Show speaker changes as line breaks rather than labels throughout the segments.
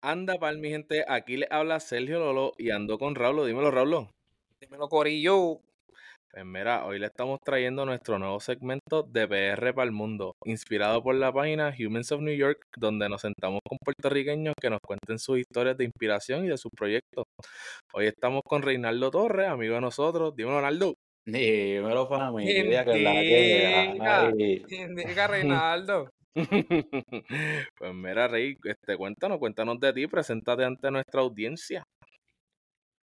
Anda pal, mi gente, aquí le habla Sergio Lolo y ando con Raulo. Dímelo, Raulo.
Dímelo, Corillo.
Pues mira, hoy le estamos trayendo nuestro nuevo segmento de PR para el mundo, inspirado por la página Humans of New York, donde nos sentamos con puertorriqueños que nos cuenten sus historias de inspiración y de sus proyectos. Hoy estamos con Reinaldo Torres, amigo de nosotros. Dímelo, Reinaldo.
Dímelo, familia, que la que
indica, Reinaldo.
pues mira, Rey, este, cuéntanos, cuéntanos de ti, preséntate ante nuestra audiencia.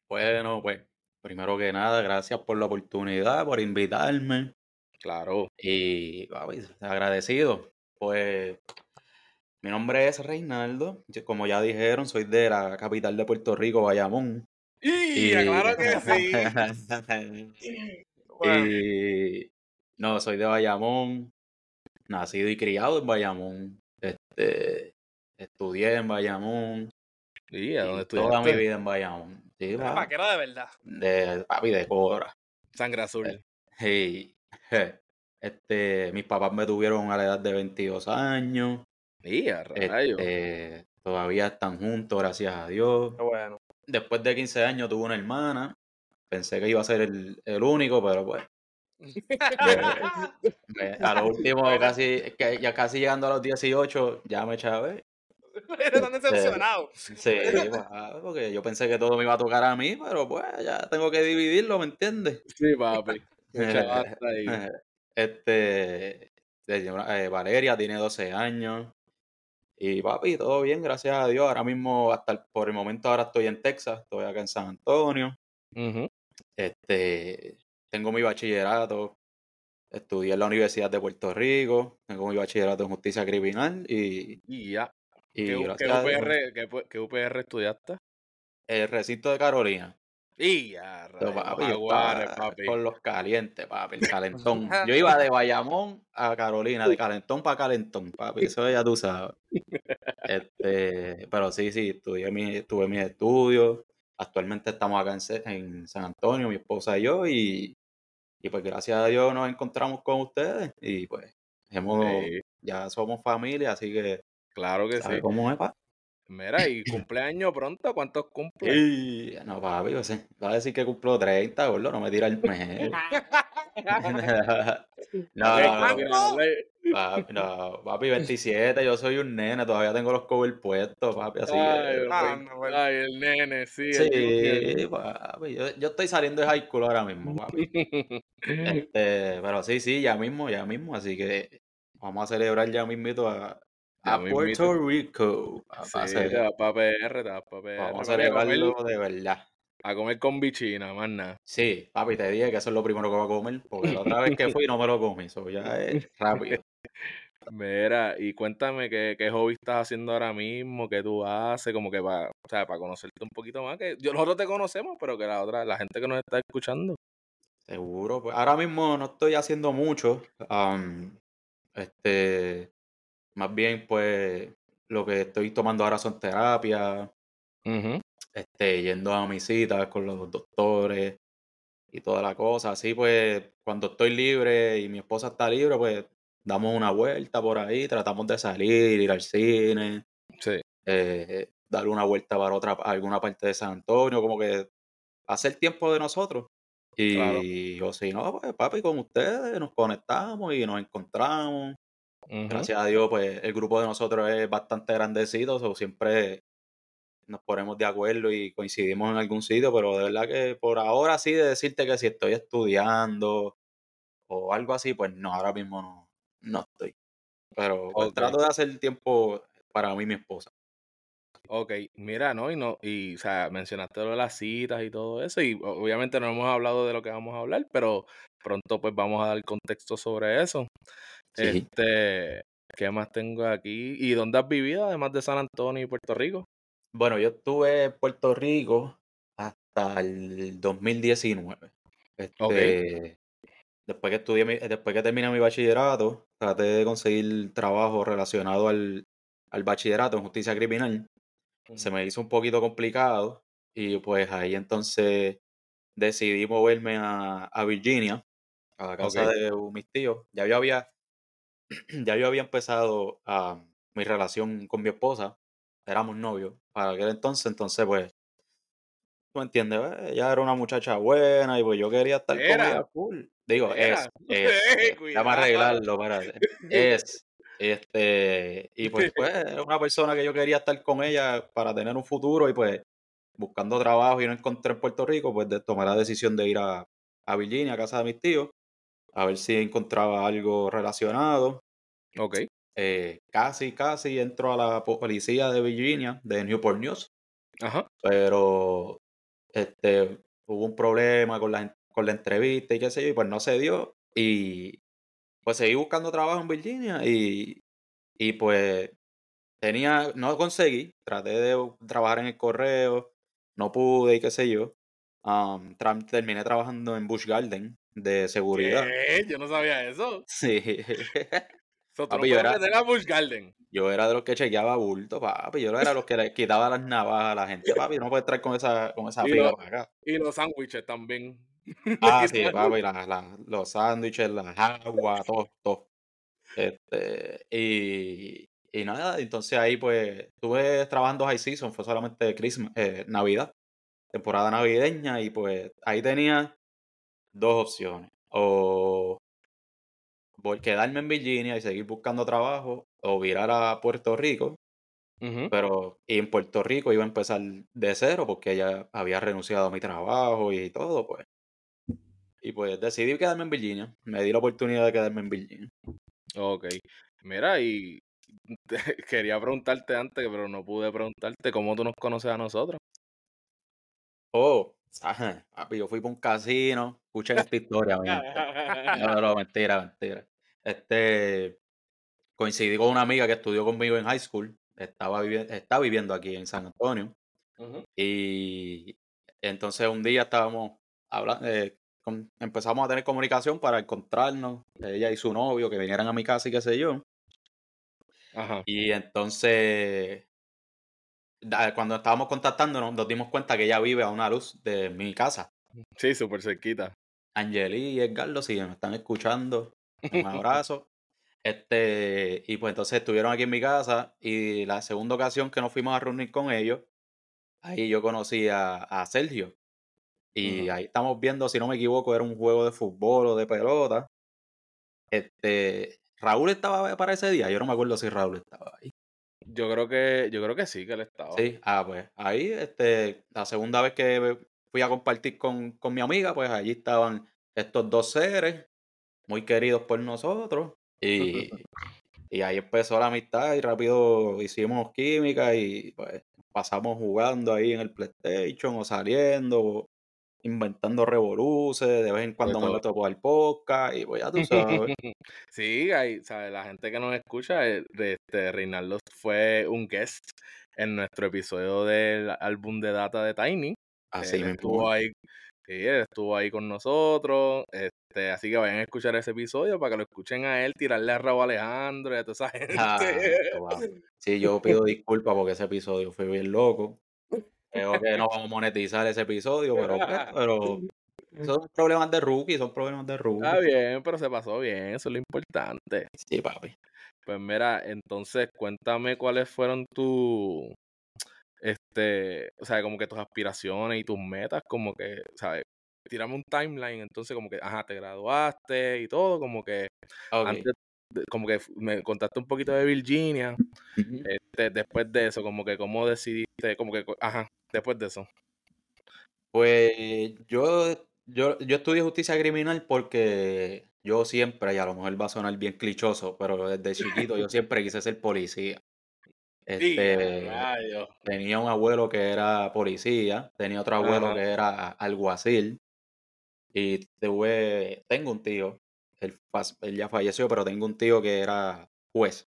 Bueno, pues, primero que nada, gracias por la oportunidad, por invitarme.
Claro.
Y, papi, agradecido. Pues, mi nombre es Reinaldo. Como ya dijeron, soy de la capital de Puerto Rico, Bayamón.
Y, claro que sí.
Y no, soy de Bayamón, nacido y criado en Bayamón. Este, estudié en Bayamón.
¿Y a dónde
y toda mi vida en Bayamón. Sí,
Era
papi,
vaquero de verdad.
de papi de cobra.
Sangre azul.
Y, je, este, mis papás me tuvieron a la edad de 22 años.
Y a rayos.
Este, todavía están juntos, gracias a Dios.
Qué bueno.
Después de 15 años tuve una hermana. Pensé que iba a ser el, el único, pero pues a lo último, casi, que ya casi llegando a los 18, ya me chavé.
Eres tan decepcionado.
Sí, ah, porque yo pensé que todo me iba a tocar a mí, pero pues ya tengo que dividirlo, ¿me entiendes?
Sí, papi. Chavaste ahí.
Este, eh, Valeria tiene 12 años. Y papi, todo bien, gracias a Dios. Ahora mismo, hasta el- por el momento, ahora estoy en Texas, estoy acá en San Antonio. Este, tengo mi bachillerato, estudié en la Universidad de Puerto Rico, tengo mi bachillerato en justicia criminal y,
Y ya.
y
¿Qué, UPR, qué, UPR estudiaste?
el recinto de Carolina.
Y ya,
papi, estaba
papi.
con los calientes, papi, el calentón. Yo iba de Bayamón a Carolina, de calentón para calentón, papi, eso ya tú sabes. Este, pero sí, sí, estudié mi, tuve mis estudios. Actualmente estamos acá en, en San Antonio, mi esposa y yo, y, y pues gracias a Dios nos encontramos con ustedes y pues hemos,
Sí,
ya somos familia, así que
claro que
¿sabes
sí.
cómo es, pa?
Mira, y cumpleaños pronto, ¿cuántos cumple?
Y, no, papi, pues, va a decir que cumplo 30, gordo, no me tira el mes. no, no, no,
¿cuánto?
dale.
Papi, no, papi, 27, yo soy un nene, todavía tengo los covers puestos, papi, así
Ay,
que...
Ah,
el-
no, bueno.
ay, el nene, sí.
Sí, papi, yo, yo estoy saliendo de high school ahora mismo, papi. Este, pero sí, sí, ya mismo, ya mismo, así que vamos a celebrar ya mismito a, a Puerto. Rico.
Sí, PR, PR.
vamos a celebrarlo de verdad.
A comer con bichina, más nada.
Sí, papi, te dije que eso es lo primero que voy a comer, porque la otra vez que fui no me lo comí, eso ya es rápido.
Mira, y cuéntame qué, qué hobby estás haciendo ahora mismo, qué tú haces, como que para, o sea, para conocerte un poquito más, que yo, nosotros te conocemos, pero que la otra, la gente que nos está escuchando.
Seguro, pues ahora mismo no estoy haciendo mucho. este, más bien, pues lo que estoy tomando ahora son terapias,
Ujú.
Este, yendo a mis citas con los doctores y toda la cosa. Así pues, cuando estoy libre y mi esposa está libre, pues damos una vuelta por ahí, tratamos de salir, ir al cine,
Sí,
eh, dar una vuelta para otra, alguna parte de San Antonio, como que hacer tiempo de nosotros.
Claro.
Y o si no, pues papi, con ustedes nos conectamos y nos encontramos. Gracias a Dios, pues el grupo de nosotros es bastante grandecito, o siempre nos ponemos de acuerdo y coincidimos en algún sitio, pero de verdad que por ahora sí de decirte que si estoy estudiando o algo así, pues no, ahora mismo no, no estoy. Pero pues, trato de hacer tiempo para mí y mi esposa.
Ok, mira, ¿no? Y no, y o sea, mencionaste lo de las citas y todo eso, y obviamente no hemos hablado de lo que vamos a hablar, pero pronto pues vamos a dar contexto sobre eso.
Sí.
Este, ¿qué más tengo aquí? ¿Y dónde has vivido, además de San Antonio y Puerto Rico?
Bueno, yo estuve en Puerto Rico hasta el 2019. Este, después que estudié, mi- después que terminé mi bachillerato, traté de conseguir trabajo relacionado al, al bachillerato en justicia criminal. Se me hizo un poquito complicado y pues ahí entonces decidí moverme a, a Virginia, a la casa de mis tíos. Ya yo había, ya yo había empezado a mi relación con mi esposa éramos novios para aquel entonces, entonces pues, tú me entiendes, ella era una muchacha buena y pues yo quería estar con ella. Digo,
Era.
es, es, déjame
Cuidado.
arreglarlo, espérate. Es, este, y pues, pues, era una persona que yo quería estar con ella para tener un futuro y pues, buscando trabajo y no encontré en Puerto Rico, pues de, tomé la decisión de ir a, a Virginia, a casa de mis tíos, a ver si encontraba algo relacionado.
Ok.
Eh, casi, casi entro a la po- policía de Virginia, de Newport News,
Ajá.
pero este, hubo un problema con la, con la entrevista y qué sé yo, y pues no se dio. Y pues seguí buscando trabajo en Virginia y, y pues tenía, no conseguí, traté de trabajar en el correo, no pude y qué sé yo. Tra- terminé trabajando en Bush Garden de seguridad.
¿Qué? Yo no sabía eso.
Sí.
So, tú
Papi,
no
yo era-
meter a Busch Garden.
Yo era de los que chequeaba bulto, papi. Yo era de los que le quitaba las navajas a la gente, papi. No puedes traer con esa, con esa fila para acá.
Y los sándwiches también.
Ah, sí, papi, la- la- los sándwiches, las aguas, todo, todo. Este, y, y nada, entonces ahí pues estuve trabajando high season, fue solamente Christmas, eh, Navidad, temporada navideña, y pues ahí tenía dos opciones. O quedarme en Virginia y seguir buscando trabajo, o virar a Puerto Rico, pero y en Puerto Rico iba a empezar de cero porque ella había renunciado a mi trabajo y todo, pues. Y pues decidí quedarme en Virginia. Me di la oportunidad de quedarme en Virginia.
Ok. Mira, y quería preguntarte antes, pero no pude preguntarte cómo tú nos conoces a nosotros.
Oh, ajá, yo fui para un casino. Escuchen esta historia, no, mentira, mentira. Este, coincidí con una amiga que estudió conmigo en high school. Estaba viviendo, está viviendo aquí en San Antonio. Y entonces un día estábamos hablando, empezamos a tener comunicación para encontrarnos, ella y su novio, que vinieran a mi casa y qué sé yo.
Ajá.
Y entonces, cuando estábamos contactándonos, nos dimos cuenta que ella vive a una luz de mi casa.
Sí, súper cerquita.
Angeli y Edgardo, si me están escuchando, un abrazo. Este, y pues entonces estuvieron aquí en mi casa y la segunda ocasión que nos fuimos a reunir con ellos, ahí yo conocí a, a Sergio. Y ahí estamos viendo, si no me equivoco, era un juego de fútbol o de pelota. Este, Raúl estaba para ese día, yo no me acuerdo si Raúl estaba ahí.
Yo creo que, yo creo que sí, que él estaba.
Sí, ah, pues ahí, este, la segunda vez que fui a compartir con, con mi amiga, pues allí estaban estos dos seres, muy queridos por nosotros, y, y ahí empezó la amistad y rápido hicimos química y pues pasamos jugando ahí en el PlayStation o saliendo, inventando revoluces, de vez en cuando me meto por el podcast y pues ya tú sabes.
Sí, hay, ¿sabes? la gente que nos escucha, eh, este, Reinaldo fue un guest en nuestro episodio del álbum de data de Tiny.
Así mismo.
estuvo ahí, sí, él estuvo ahí con nosotros, este, así que vayan a escuchar ese episodio para que lo escuchen a él, tirarle a Raúl Alejandro y a toda esa gente.
Ah, wow. Sí, yo pido disculpas porque ese episodio fue bien loco. Creo que no vamos a monetizar ese episodio, pero, pues, pero son problemas de rookie, son problemas de rookie.
Está bien, pero se pasó bien, eso es lo importante.
Sí, papi.
Pues mira, entonces cuéntame cuáles fueron tus, este, o sea, como que tus aspiraciones y tus metas, como que, ¿sabes? Tirame un timeline, entonces como que, ajá, te graduaste y todo, como que antes, como que me contaste un poquito de Virginia, este, después de eso, como que cómo decidiste, como que, ajá, después de eso.
Pues yo, yo, yo estudié justicia criminal porque yo siempre, y a lo mejor va a sonar bien clichoso, pero desde chiquito yo siempre quise ser policía. Este, tenía un abuelo que era policía, tenía otro abuelo
Ajá.
que era alguacil, y tuve, tengo un tío, él, ya falleció, pero tengo un tío que era juez.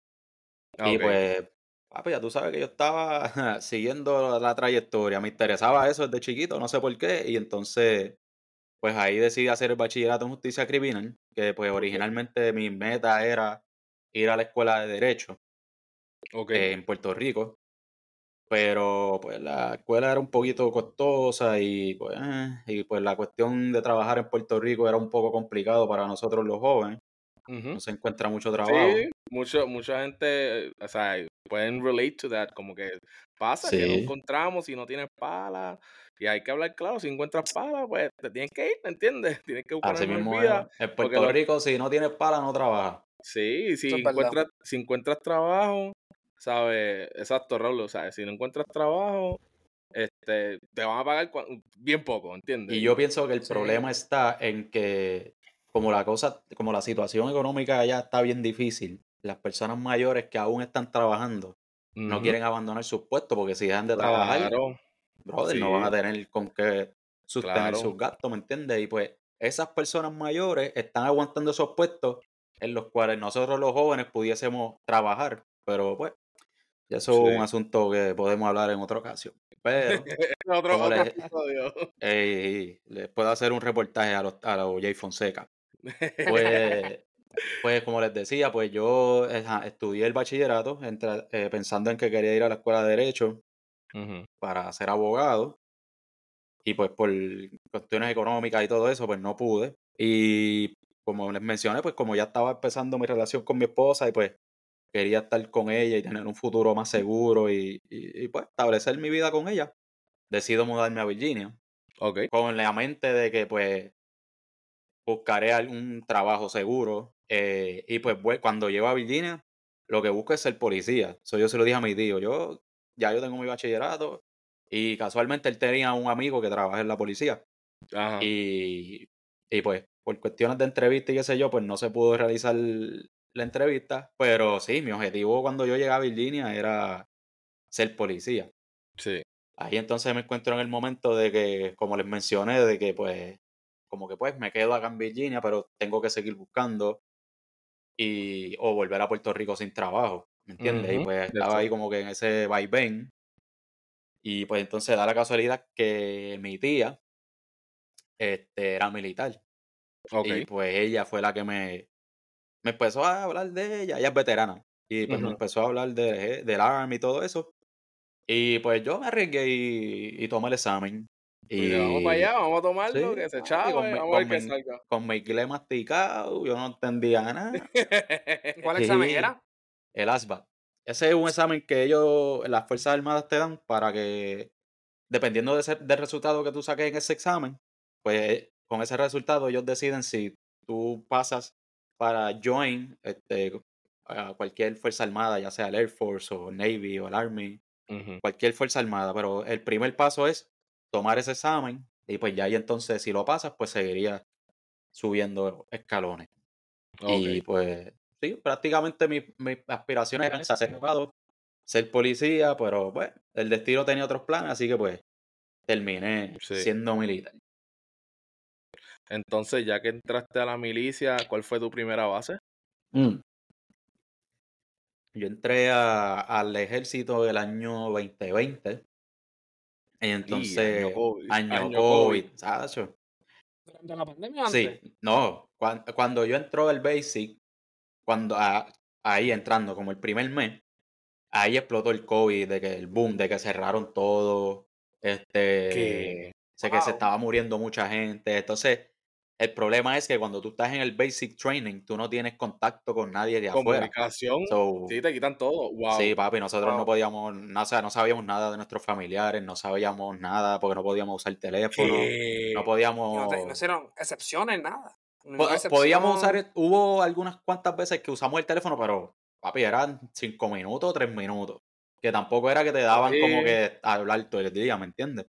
Ah,
Y pues, papi, ya tú sabes que yo estaba siguiendo la trayectoria, me interesaba eso desde chiquito, no sé por qué, y entonces, pues ahí decidí hacer el bachillerato en justicia criminal, que pues originalmente mi meta era ir a la escuela de derecho Eh, en Puerto Rico, pero pues la escuela era un poquito costosa y pues, eh, y pues la cuestión de trabajar en Puerto Rico era un poco complicado para nosotros los jóvenes. no se encuentra mucho trabajo.
Sí, mucho, mucha gente, o sea, pueden relate to that, como que pasa que no encontramos si no tienes pala, y hay que hablar claro, si encuentras pala, pues te tienes que ir, ¿me entiendes? Tienes que buscar
Así mismo vida. En Puerto Rico, si no tienes pala, no trabajas.
Sí, si encuentras, si encuentras trabajo, ¿sabes? Exacto, Raúl, o sea, si no encuentras trabajo, este, te van a pagar bien poco, ¿entiendes?
Y yo pienso que el problema está en que como la cosa, como la situación económica allá está bien difícil, las personas mayores que aún están trabajando no quieren abandonar sus puestos porque si dejan de trabajar, brother, no van a tener con qué sostener sus gastos, ¿me entiendes? Y pues esas personas mayores están aguantando esos puestos en los cuales nosotros los jóvenes pudiésemos trabajar, pero pues eso es un asunto que podemos hablar en otra ocasión. Pero otro, les, les, puedo hacer un reportaje a los, a los Jay Fonseca. Pues, pues como les decía, pues yo estudié el bachillerato eh, pensando en que quería ir a la escuela de Derecho para ser abogado. Y pues por cuestiones económicas y todo eso, pues no pude. Y como les mencioné, pues como ya estaba empezando mi relación con mi esposa y pues quería estar con ella y tener un futuro más seguro y, pues establecer mi vida con ella, decido mudarme a Virginia. Con la mente de que pues buscaré algún trabajo seguro. Eh, y pues cuando llego a Virginia, lo que busco es ser policía. Eso yo se lo dije a mi tío. Yo ya yo tengo mi bachillerato y casualmente él tenía un amigo que trabaja en la policía. Y, y pues por cuestiones de entrevista y qué sé yo, pues no se pudo realizar la entrevista. Pero sí, mi objetivo cuando yo llegué a Virginia era ser policía.
Sí.
Ahí entonces me encuentro en el momento de que, como les mencioné, de que pues como que pues me quedo acá en Virginia, pero tengo que seguir buscando y o volver a Puerto Rico sin trabajo, ¿me entiendes? Y pues estaba ahí como que en ese vaivén. Y pues entonces da la casualidad que mi tía este, era militar. Y pues ella fue la que me, me empezó a hablar de ella, ella es veterana. Y pues me empezó a hablar de, del Army y todo eso. Y pues yo me arriesgué y, y tomé el examen.
Y vamos para allá, vamos a tomarlo, que se echaba, con, vamos a ver qué salga.
Con mi inglés masticado, yo no entendía nada.
¿Cuál examen era?
El ASVAB. Ese es un examen que ellos, las Fuerzas Armadas te dan para que, dependiendo de del resultado que tú saques en ese examen, pues con ese resultado ellos deciden si tú pasas para join este, a cualquier Fuerza Armada, ya sea el Air Force o Navy o el Army, cualquier Fuerza Armada. Pero el primer paso es tomar ese examen y pues ya ahí entonces si lo pasas pues seguiría subiendo escalones. Y pues sí, prácticamente mis, mis aspiraciones eran ser abogado, ser policía, pero pues el destino tenía otros planes, así que pues terminé siendo militar.
Entonces, ya que entraste a la milicia, ¿cuál fue tu primera base?
Mm. Yo entré a, al ejército del año 2020 entonces, año COVID, ¿sabes?
¿Durante la pandemia
Sí, no, cuando, yo entró el Basic, cuando ahí entrando como el primer mes, ahí explotó el COVID, de que el boom, de que cerraron todo, este, sé que se estaba muriendo mucha gente, entonces el problema es que cuando tú estás en el basic training, tú no tienes contacto con nadie de afuera.
Comunicación, sí, te quitan todo. Wow.
Sí, papi, nosotros no podíamos, no, o sea, no sabíamos nada de nuestros familiares, no sabíamos nada porque no podíamos usar el teléfono, no podíamos...
No, hicieron excepciones, nada.
Podíamos usar, hubo algunas cuantas veces que usamos el teléfono, pero, papi, eran cinco minutos, tres minutos. Que tampoco era que te daban como que hablar todo el día, ¿me entiendes?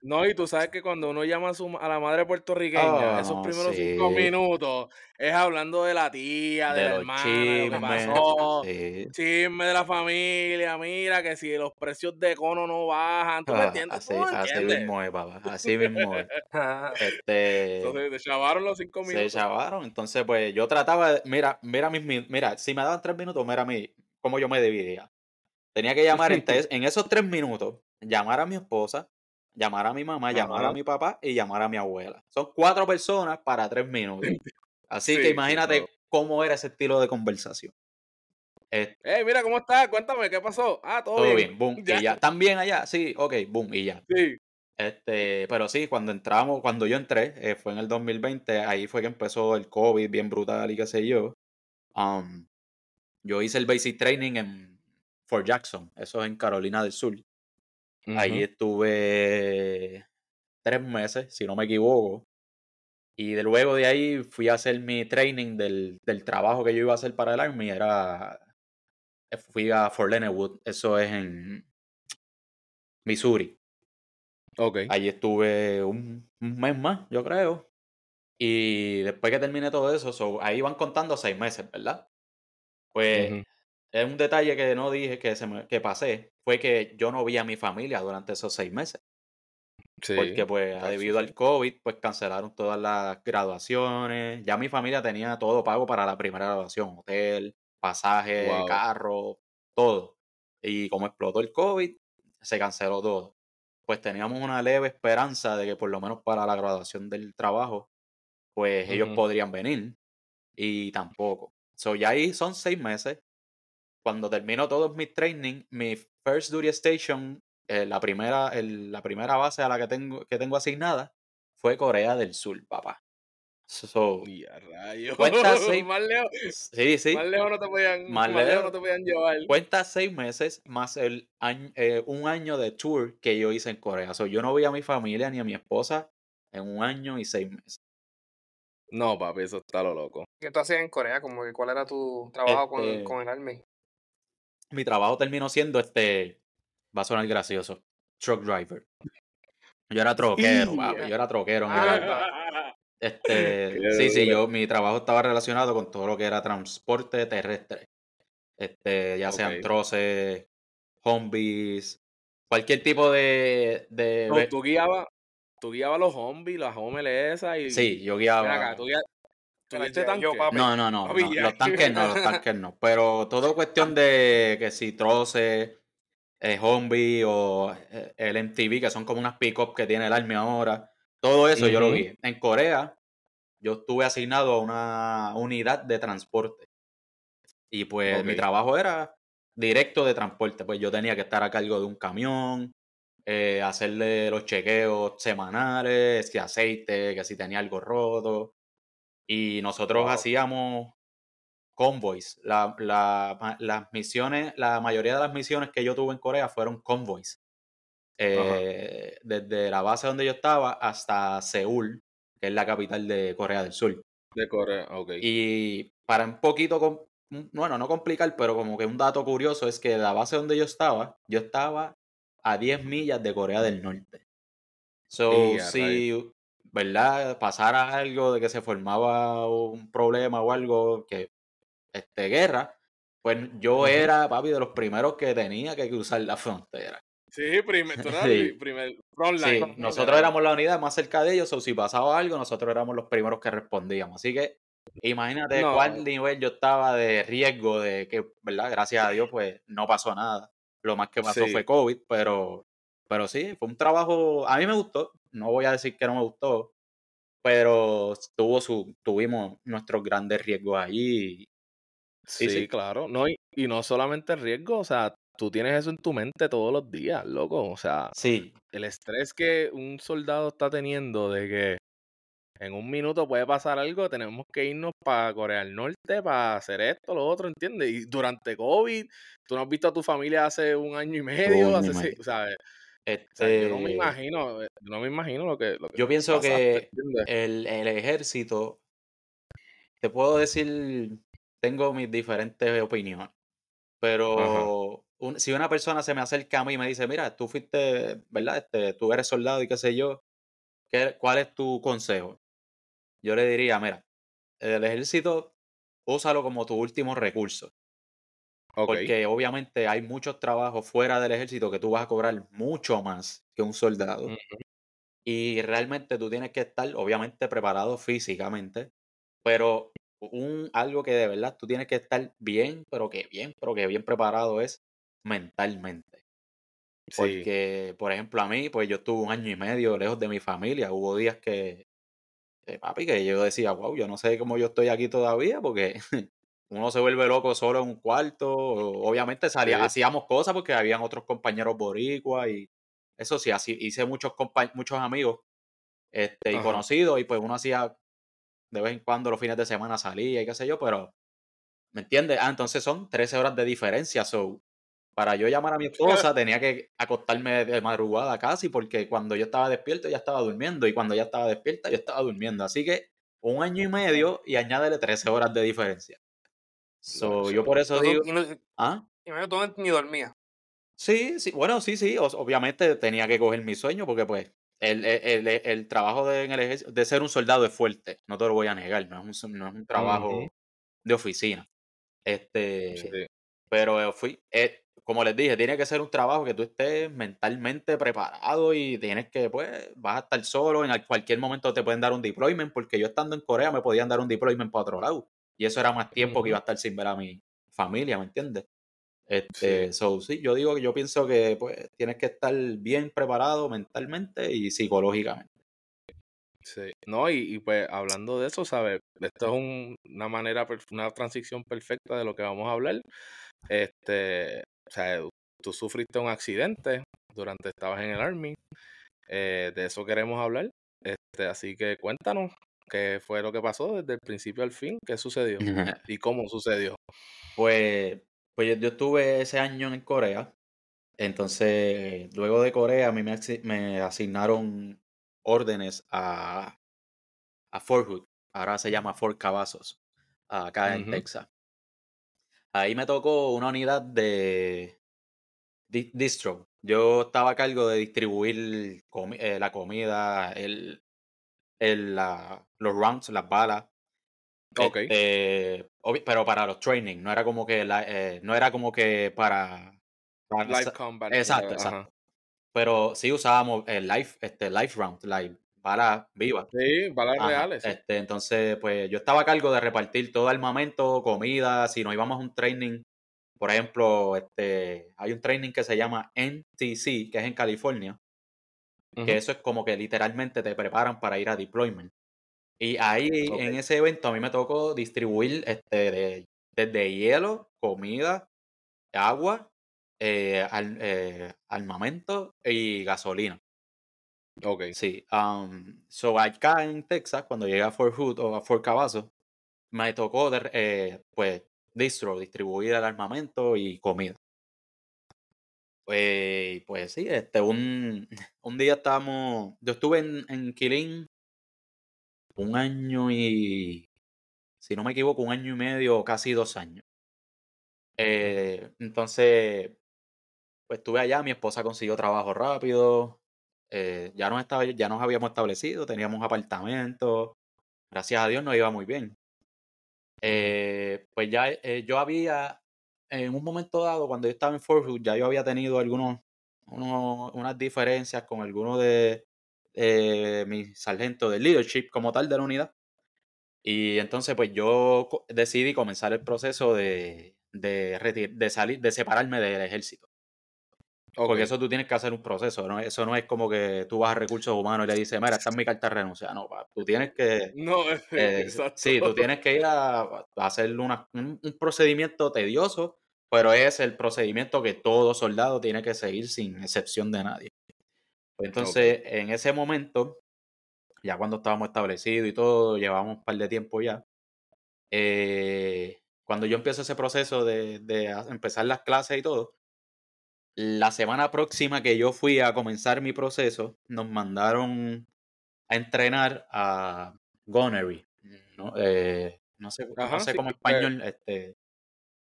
No, y tú sabes que cuando uno llama a, su, a la madre puertorriqueña, ah, esos primeros cinco minutos es hablando de la tía, de, la hermana, de lo que pasó, chisme de la familia, mira que si los precios de cono no bajan, ¿tú me ah, entiendes?
Así, así mismo es, papá, así mismo es. este,
entonces, se chavaron los cinco minutos.
Se chavaron, entonces pues yo trataba, de, mira, mira, mis, mira, si me daban tres minutos, mira mí, cómo yo me dividía. Tenía que llamar en, en esos tres minutos, llamar a mi esposa, llamar a mi mamá, llamar a mi papá y llamar a mi abuela. Son cuatro personas para tres minutos. Así que imagínate cómo era ese estilo de conversación.
Eh, mira, ¿cómo estás? Cuéntame, ¿qué pasó? Ah, todo,
todo bien. boom, y ya. ¿Están bien allá? Sí, ok, boom, y ya.
Sí.
Este, pero sí, cuando entramos, cuando yo entré, eh, fue en el 2020, ahí fue que empezó el COVID bien brutal y qué sé yo. Um, yo hice el basic training en Fort Jackson, eso es en Carolina del Sur. Allí estuve tres meses, si no me equivoco. Y de luego de ahí fui a hacer mi training del, del trabajo que yo iba a hacer para el Army. Era. Fui a Fort Leonard Wood, eso es en Missouri.
Ok.
Allí estuve un, mes más, yo creo. Y después que terminé todo eso, ahí van contando seis meses, ¿verdad? Pues es un detalle que no dije que, se me, que pasé, fue que yo no vi a mi familia durante esos seis meses. porque pues debido al COVID, pues cancelaron todas las graduaciones. Ya mi familia tenía todo pago para la primera graduación, hotel, pasaje, carro, todo. Y como explotó el COVID, se canceló todo. Pues teníamos una leve esperanza de que por lo menos para la graduación del trabajo, pues ellos podrían venir. Y tampoco. So ya ahí son seis meses cuando termino todos mis training, mi first duty station, eh, la, primera, la primera base a la que tengo, que tengo asignada, fue Corea del Sur, papá.
So, rayos.
Cuenta seis,
más lejos.
Sí, sí.
Más lejos no te podían, más, lejos, no te podían llevar.
Cuenta seis meses más el año, eh, un año de tour que yo hice en Corea. So, yo no vi a mi familia ni a mi esposa en un año y seis meses.
No, papi, eso está lo loco.
¿Qué tú hacías en Corea? Como ¿Cuál era tu trabajo con, este con el Army?
Mi trabajo terminó siendo este, va a sonar gracioso, truck driver. Yo era troquero, yo era troquero. Ah, este, sí, sí, yo, mi trabajo estaba relacionado con todo lo que era transporte terrestre. Este, ya sean troces, zombies, cualquier tipo de... de...
tú guiabas tú guiabas los zombies, las homeles y...
Sí, yo guiaba...
¿Tuviste tanque?
no, no, no, Los tanques no, los tanques no. Pero todo cuestión de que si troce, eh, Zombie o eh, el MTV, que son como unas pick-up que tiene el Army ahora. Todo eso yo lo vi. En Corea, yo estuve asignado a una unidad de transporte. Y pues mi trabajo era directo de transporte. Pues yo tenía que estar a cargo de un camión, eh, hacerle los chequeos semanales, si aceite, que si tenía algo roto. Y nosotros hacíamos convoys. La, las misiones, la mayoría de las misiones que yo tuve en Corea fueron convoys. Eh, desde la base donde yo estaba hasta Seúl, que es la capital de Corea del Sur.
De Corea, ok.
Y para un poquito, bueno, no complicar, pero como que un dato curioso es que la base donde yo estaba, yo estaba a 10 millas de Corea del Norte. So, si ¿verdad? Pasara algo de que se formaba un problema o algo, que, este, guerra, pues yo era, papi, de los primeros que tenía que cruzar la frontera.
Sí, primer, sí. primer
sí, nosotros éramos la unidad más cerca de ellos, o si pasaba algo, nosotros éramos los primeros que respondíamos. Así que imagínate cuál nivel yo estaba de riesgo de que, ¿verdad? Gracias a Dios, pues no pasó nada. Lo más que pasó fue COVID, pero, pero sí, fue un trabajo, a mí me gustó, no voy a decir que no me gustó, pero tuvo su, tuvimos nuestros grandes riesgos ahí.
Sí, claro. No, y, no solamente riesgo, o sea, tú tienes eso en tu mente todos los días, loco. O sea,
sí.
el estrés que un soldado está teniendo de que en un minuto puede pasar algo, tenemos que irnos para Corea del Norte para hacer esto, lo otro, ¿entiendes? Y durante COVID, tú no has visto a tu familia hace un año y medio, hace, yo no me este imagino, eh, no me imagino lo que.
yo pienso que el, ejército, te puedo decir, tengo mis diferentes opiniones, pero si una persona se me acerca a mí y me dice, mira, tú fuiste, ¿verdad? Este, tú eres soldado y qué sé yo, ¿qué, ¿cuál es tu consejo? Yo le diría, mira, el ejército, úsalo como tu último recurso. Porque obviamente hay muchos trabajos fuera del ejército que tú vas a cobrar mucho más que un soldado. Y realmente tú tienes que estar, obviamente, preparado físicamente, pero un, algo que de verdad tú tienes que estar bien, pero que bien, pero que bien preparado es mentalmente. Porque, por ejemplo, a mí, pues yo estuve un año y medio lejos de mi familia. Hubo días que, papi, que yo decía, wow, yo no sé cómo yo estoy aquí todavía, porque uno se vuelve loco solo en un cuarto. Obviamente salía, hacíamos cosas porque habían otros compañeros boricuas y eso sí, así hice muchos muchos amigos este, y conocidos y pues uno hacía de vez en cuando los fines de semana salía y qué sé yo, pero ¿Me entiendes? Ah, entonces son 13 horas de diferencia. So, para yo llamar a mi esposa tenía que acostarme de madrugada casi porque cuando yo estaba despierto ella estaba durmiendo y cuando ella estaba despierta yo estaba durmiendo. Así que un año y medio y añádele 13 horas de diferencia. So, yo por eso digo...
Y no,
¿Ah?
y no, tú ni dormía.
Sí, sí, bueno, sí, sí, obviamente tenía que coger mi sueño porque pues el, el, el- el trabajo de, en el ejército- de ser un soldado es fuerte, no te lo voy a negar, no es un, no es un trabajo de oficina. Este,
Sí.
pero eh, fui, eh, como les dije, tiene que ser un trabajo que tú estés mentalmente preparado y tienes que, pues, vas a estar solo, en al- cualquier momento te pueden dar un deployment, porque yo estando en Corea me podían dar un deployment para otro lado. Y eso era más tiempo que iba a estar sin ver a mi familia, ¿me entiendes? Este, so, sí, yo digo que yo pienso que pues tienes que estar bien preparado mentalmente y psicológicamente.
Sí. No, y, y pues hablando de eso, ¿sabes? Esto es un- una manera, una transición perfecta de lo que vamos a hablar. Este, o sea, tú sufriste un accidente durante estabas en el Army. eh, de eso queremos hablar. Este, así que cuéntanos qué fue lo que pasó desde el principio al fin, qué sucedió y cómo sucedió.
Pues, pues yo, yo estuve ese año en Corea. Entonces, luego de Corea, a mí me, me asignaron órdenes a, a Fort Hood. Ahora se llama Fort Cavazos, acá en. Texas. Ahí me tocó una unidad de di- distro. Yo estaba a cargo de distribuir comi- eh, la comida, el, el, la- los rounds, las balas.
Ok.
Este, pero para los training, no era como que la- eh, no era como que para, para
Live combat.
Exacto,
ajá.
exacto. Pero sí usábamos el live, este, live round, live, balas vivas.
Sí, balas
Ajá,
reales. sí.
Este, entonces, pues yo estaba a cargo de repartir todo armamento, comida, si nos íbamos a un training, por ejemplo, este, hay un training que se llama NTC, que es en California, Que eso es como que literalmente te preparan para ir a deployment. Y ahí, en ese evento, a mí me tocó distribuir este, de- desde hielo, comida, agua, eh, al- eh, armamento y gasolina.
Ok.
Sí. Um, so acá en Texas, cuando llegué a Fort Hood o a Fort Cavazo, me tocó de- eh, pues distro, distribuir el armamento y comida. Pues, pues sí, este, un, un día estábamos, yo estuve en, en Quilín un año y, si no me equivoco, un año y medio, casi dos años. Eh, entonces, pues estuve allá, mi esposa consiguió trabajo rápido, eh, ya, nos estaba, ya nos habíamos establecido, teníamos apartamentos, gracias a Dios nos iba muy bien. Eh, pues ya yo había, en un momento dado, cuando yo estaba en Fort Hood, ya yo había tenido algunos, unos- unas diferencias con algunos de eh, mis sargentos de leadership como tal de la unidad. Y entonces pues yo decidí comenzar el proceso de, de, de salir, de separarme del ejército.
Ok.
Porque eso tú tienes que hacer un proceso, ¿no? Eso no es como que tú vas a recursos humanos y le dices, mira, esta es mi carta de renuncia. No, pa, tú tienes que,
No,
eh,
exacto.
sí, tú tienes que ir a, a hacer una- un, un procedimiento tedioso, pero es el procedimiento que todo soldado tiene que seguir sin excepción de nadie. Entonces, en ese momento, ya cuando estábamos establecidos y todo, llevamos un par de tiempo ya, eh, cuando yo empiezo ese proceso de, de empezar las clases y todo, la semana próxima que yo fui a comenzar mi proceso, nos mandaron a entrenar a Gunnery. ¿no? Eh, no sé, no
Ajá,
sé
sí,
cómo
pues,
español, este,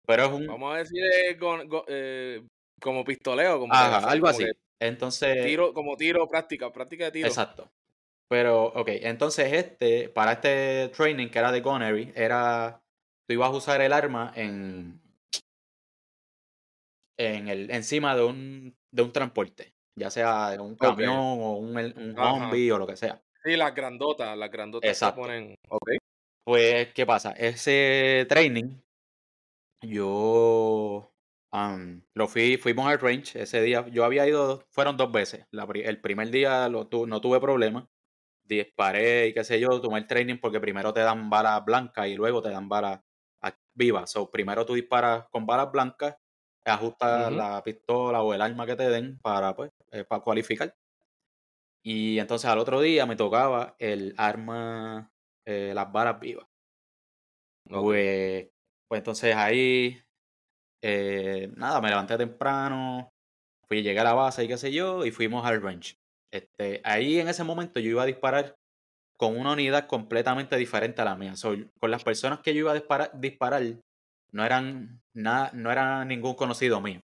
pero es un...
Vamos a decir eh, go- eh, como pistoleo, como,
Ajá, algo
Como
así.
que
Entonces,
tiro, como tiro, práctica, práctica de tiro.
exacto. Pero, ok, entonces este, para este training que era de Gunnery, era, tú ibas a usar el arma en, en el, encima de un, de un transporte, ya sea de un camión o un, un. Humvee o lo que sea.
Sí, las grandotas, las grandotas
Exacto.
que ponen.
Pues, ¿qué pasa? Ese training, yo lo fui, fuimos al range ese día. Yo había ido, fueron dos veces. La el primer día lo tu- no tuve problema. Disparé y qué sé yo, tomé el training porque primero te dan balas blancas y luego te dan balas a- vivas. So, primero tú disparas con balas blancas, ajustas
Ujú.
la pistola o el arma que te den para, pues, eh, para cualificar. Y entonces al otro día me tocaba el arma, eh, las balas vivas. Pues Pues entonces ahí, eh, nada, me levanté temprano, fui, llegué a la base y qué sé yo, y fuimos al range. Este, ahí en ese momento yo iba a disparar con una unidad completamente diferente a la mía. con las personas que yo iba a disparar, disparar no eran nada, no era ningún conocido mío.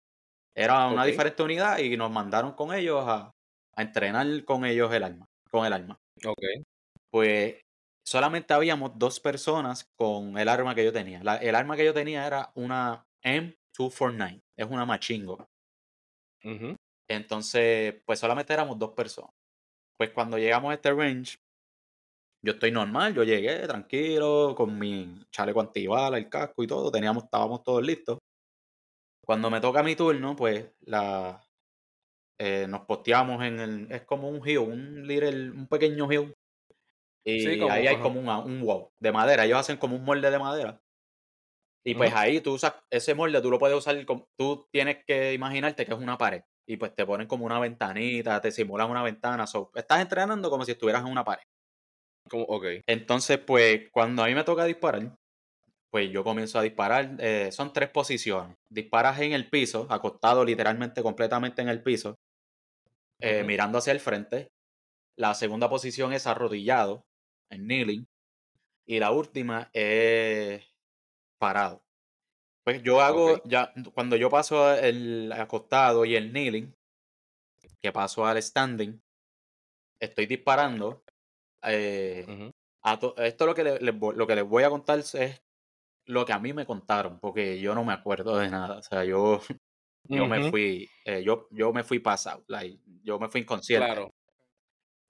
Era una diferente unidad y nos mandaron con ellos a, a, entrenar con ellos el arma, con el arma.
Ok.
Pues solamente habíamos dos personas con el arma que yo tenía. el arma que yo tenía era una M249, es una machingo. Entonces, pues solamente éramos dos personas. Pues cuando llegamos a este range, yo estoy normal, yo llegué tranquilo, con mi chaleco antibala, el casco y todo, teníamos, estábamos todos listos. Cuando me toca mi turno, pues la eh, nos posteamos en el. Es como un hill, un little, un pequeño hill. Y ahí hay como un wow de madera. Ellos hacen como un molde de madera. Y pues ahí tú usas ese molde, tú lo puedes usar, tú tienes que imaginarte que es una pared. Y pues te ponen como una ventanita, te simulan una ventana. estás entrenando como si estuvieras en una pared.
Como, ok.
Entonces, pues, cuando a mí me toca disparar, pues yo comienzo a disparar. Eh, son tres posiciones. Disparas en el piso, acostado literalmente completamente en el piso, eh, mirando hacia el frente. La segunda posición es arrodillado, en kneeling. Y la última es parado. Pues yo hago, ya, cuando yo paso el acostado y el kneeling, que paso al standing, estoy disparando. Eh, esto lo que, lo que les voy a contar es lo que a mí me contaron, porque yo no me acuerdo de nada. O sea, yo, yo me fui, eh, yo, yo me fui pasado, yo me fui inconsciente. Claro.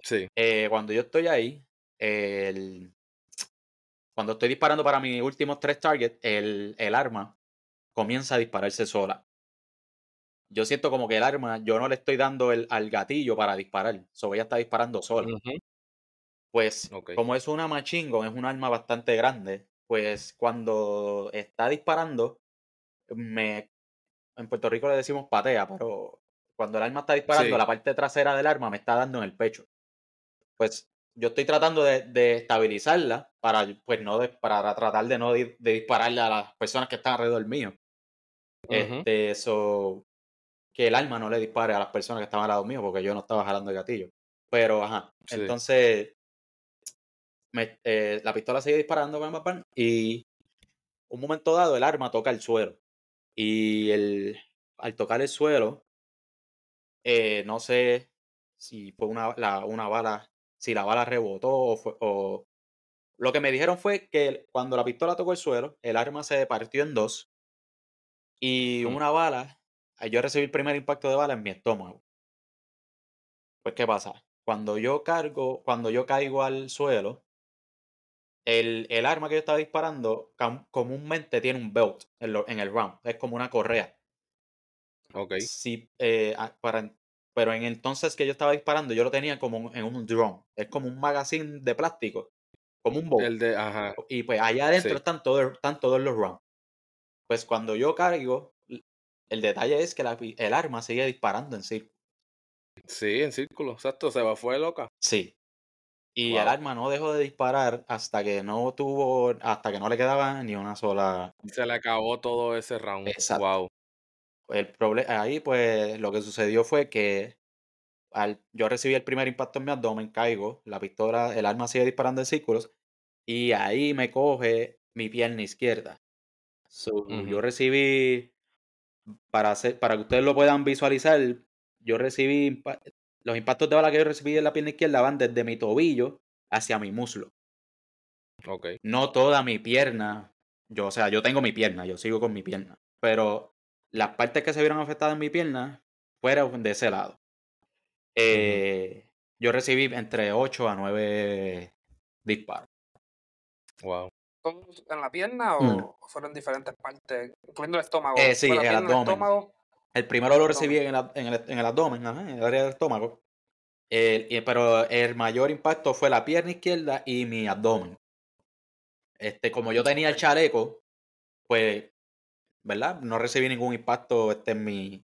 Sí.
Eh, cuando yo estoy ahí, el, cuando estoy disparando para mis últimos tres targets, el, el arma comienza a dispararse sola. Yo siento como que el arma, yo no le estoy dando el, al gatillo para disparar. So ella está disparando sola. Pues, como es una machingo, es un arma bastante grande, pues cuando está disparando, me en Puerto Rico le decimos patea, pero cuando el arma está disparando, la parte trasera del arma me está dando en el pecho. Pues yo estoy tratando de, estabilizarla para, pues, no para tratar de no dispararle a las personas que están alrededor mío. Este, eso, que el arma no le dispare a las personas que estaban al lado mío, porque yo no estaba jalando el gatillo. Pero, ajá. Entonces, eh, la pistola sigue disparando y un momento dado el arma toca el suelo. Y el, al tocar el suelo, eh, no sé si fue una, una bala, si la bala rebotó o, o lo que me dijeron fue que cuando la pistola tocó el suelo, el arma se partió en dos y una bala, yo recibí el primer impacto de bala en mi estómago. Pues, ¿qué pasa? Cuando yo cargo, cuando yo caigo al suelo, el, el, arma que yo estaba disparando comúnmente tiene un belt en, el round. Es como una correa.
Ok.
Sí, eh, para, pero en entonces que yo estaba disparando, yo lo tenía como en un drone. Es como un magazine de plástico. Como un bolt.
El de, ajá.
Y pues allá adentro están, todos, están todos los rounds. Pues cuando yo cargo, el detalle es que el arma sigue disparando en círculo.
Sí, en círculo, exacto, se va, fue loca.
Sí, y el arma no dejó de disparar hasta que no tuvo, hasta que no le quedaba ni una sola.
Se le acabó todo ese round. Wow.
El problema ahí, pues, lo que sucedió fue que al, yo recibí el primer impacto en mi abdomen, caigo, la pistola, el arma sigue disparando en círculos, y ahí me coge mi pierna izquierda. Yo recibí, para, hacer, para que ustedes lo puedan visualizar, yo recibí los impactos de bala que yo recibí en la pierna izquierda van desde mi tobillo hacia mi muslo.
Ok.
No toda mi pierna. Yo, o sea, yo tengo mi pierna, yo sigo con mi pierna. Pero las partes que se vieron afectadas en mi pierna fueron de ese lado. Eh, yo recibí entre 8 a 9 disparos.
Wow.
¿En la pierna o mm. fueron diferentes partes, incluyendo el estómago?
Eh, sí, en el abdomen. El primero lo recibí en el, en el, en el abdomen, en el área del estómago. pero el mayor impacto fue la pierna izquierda y mi abdomen. Este, como yo tenía el chaleco, pues, ¿verdad? No recibí ningún impacto este, en mi.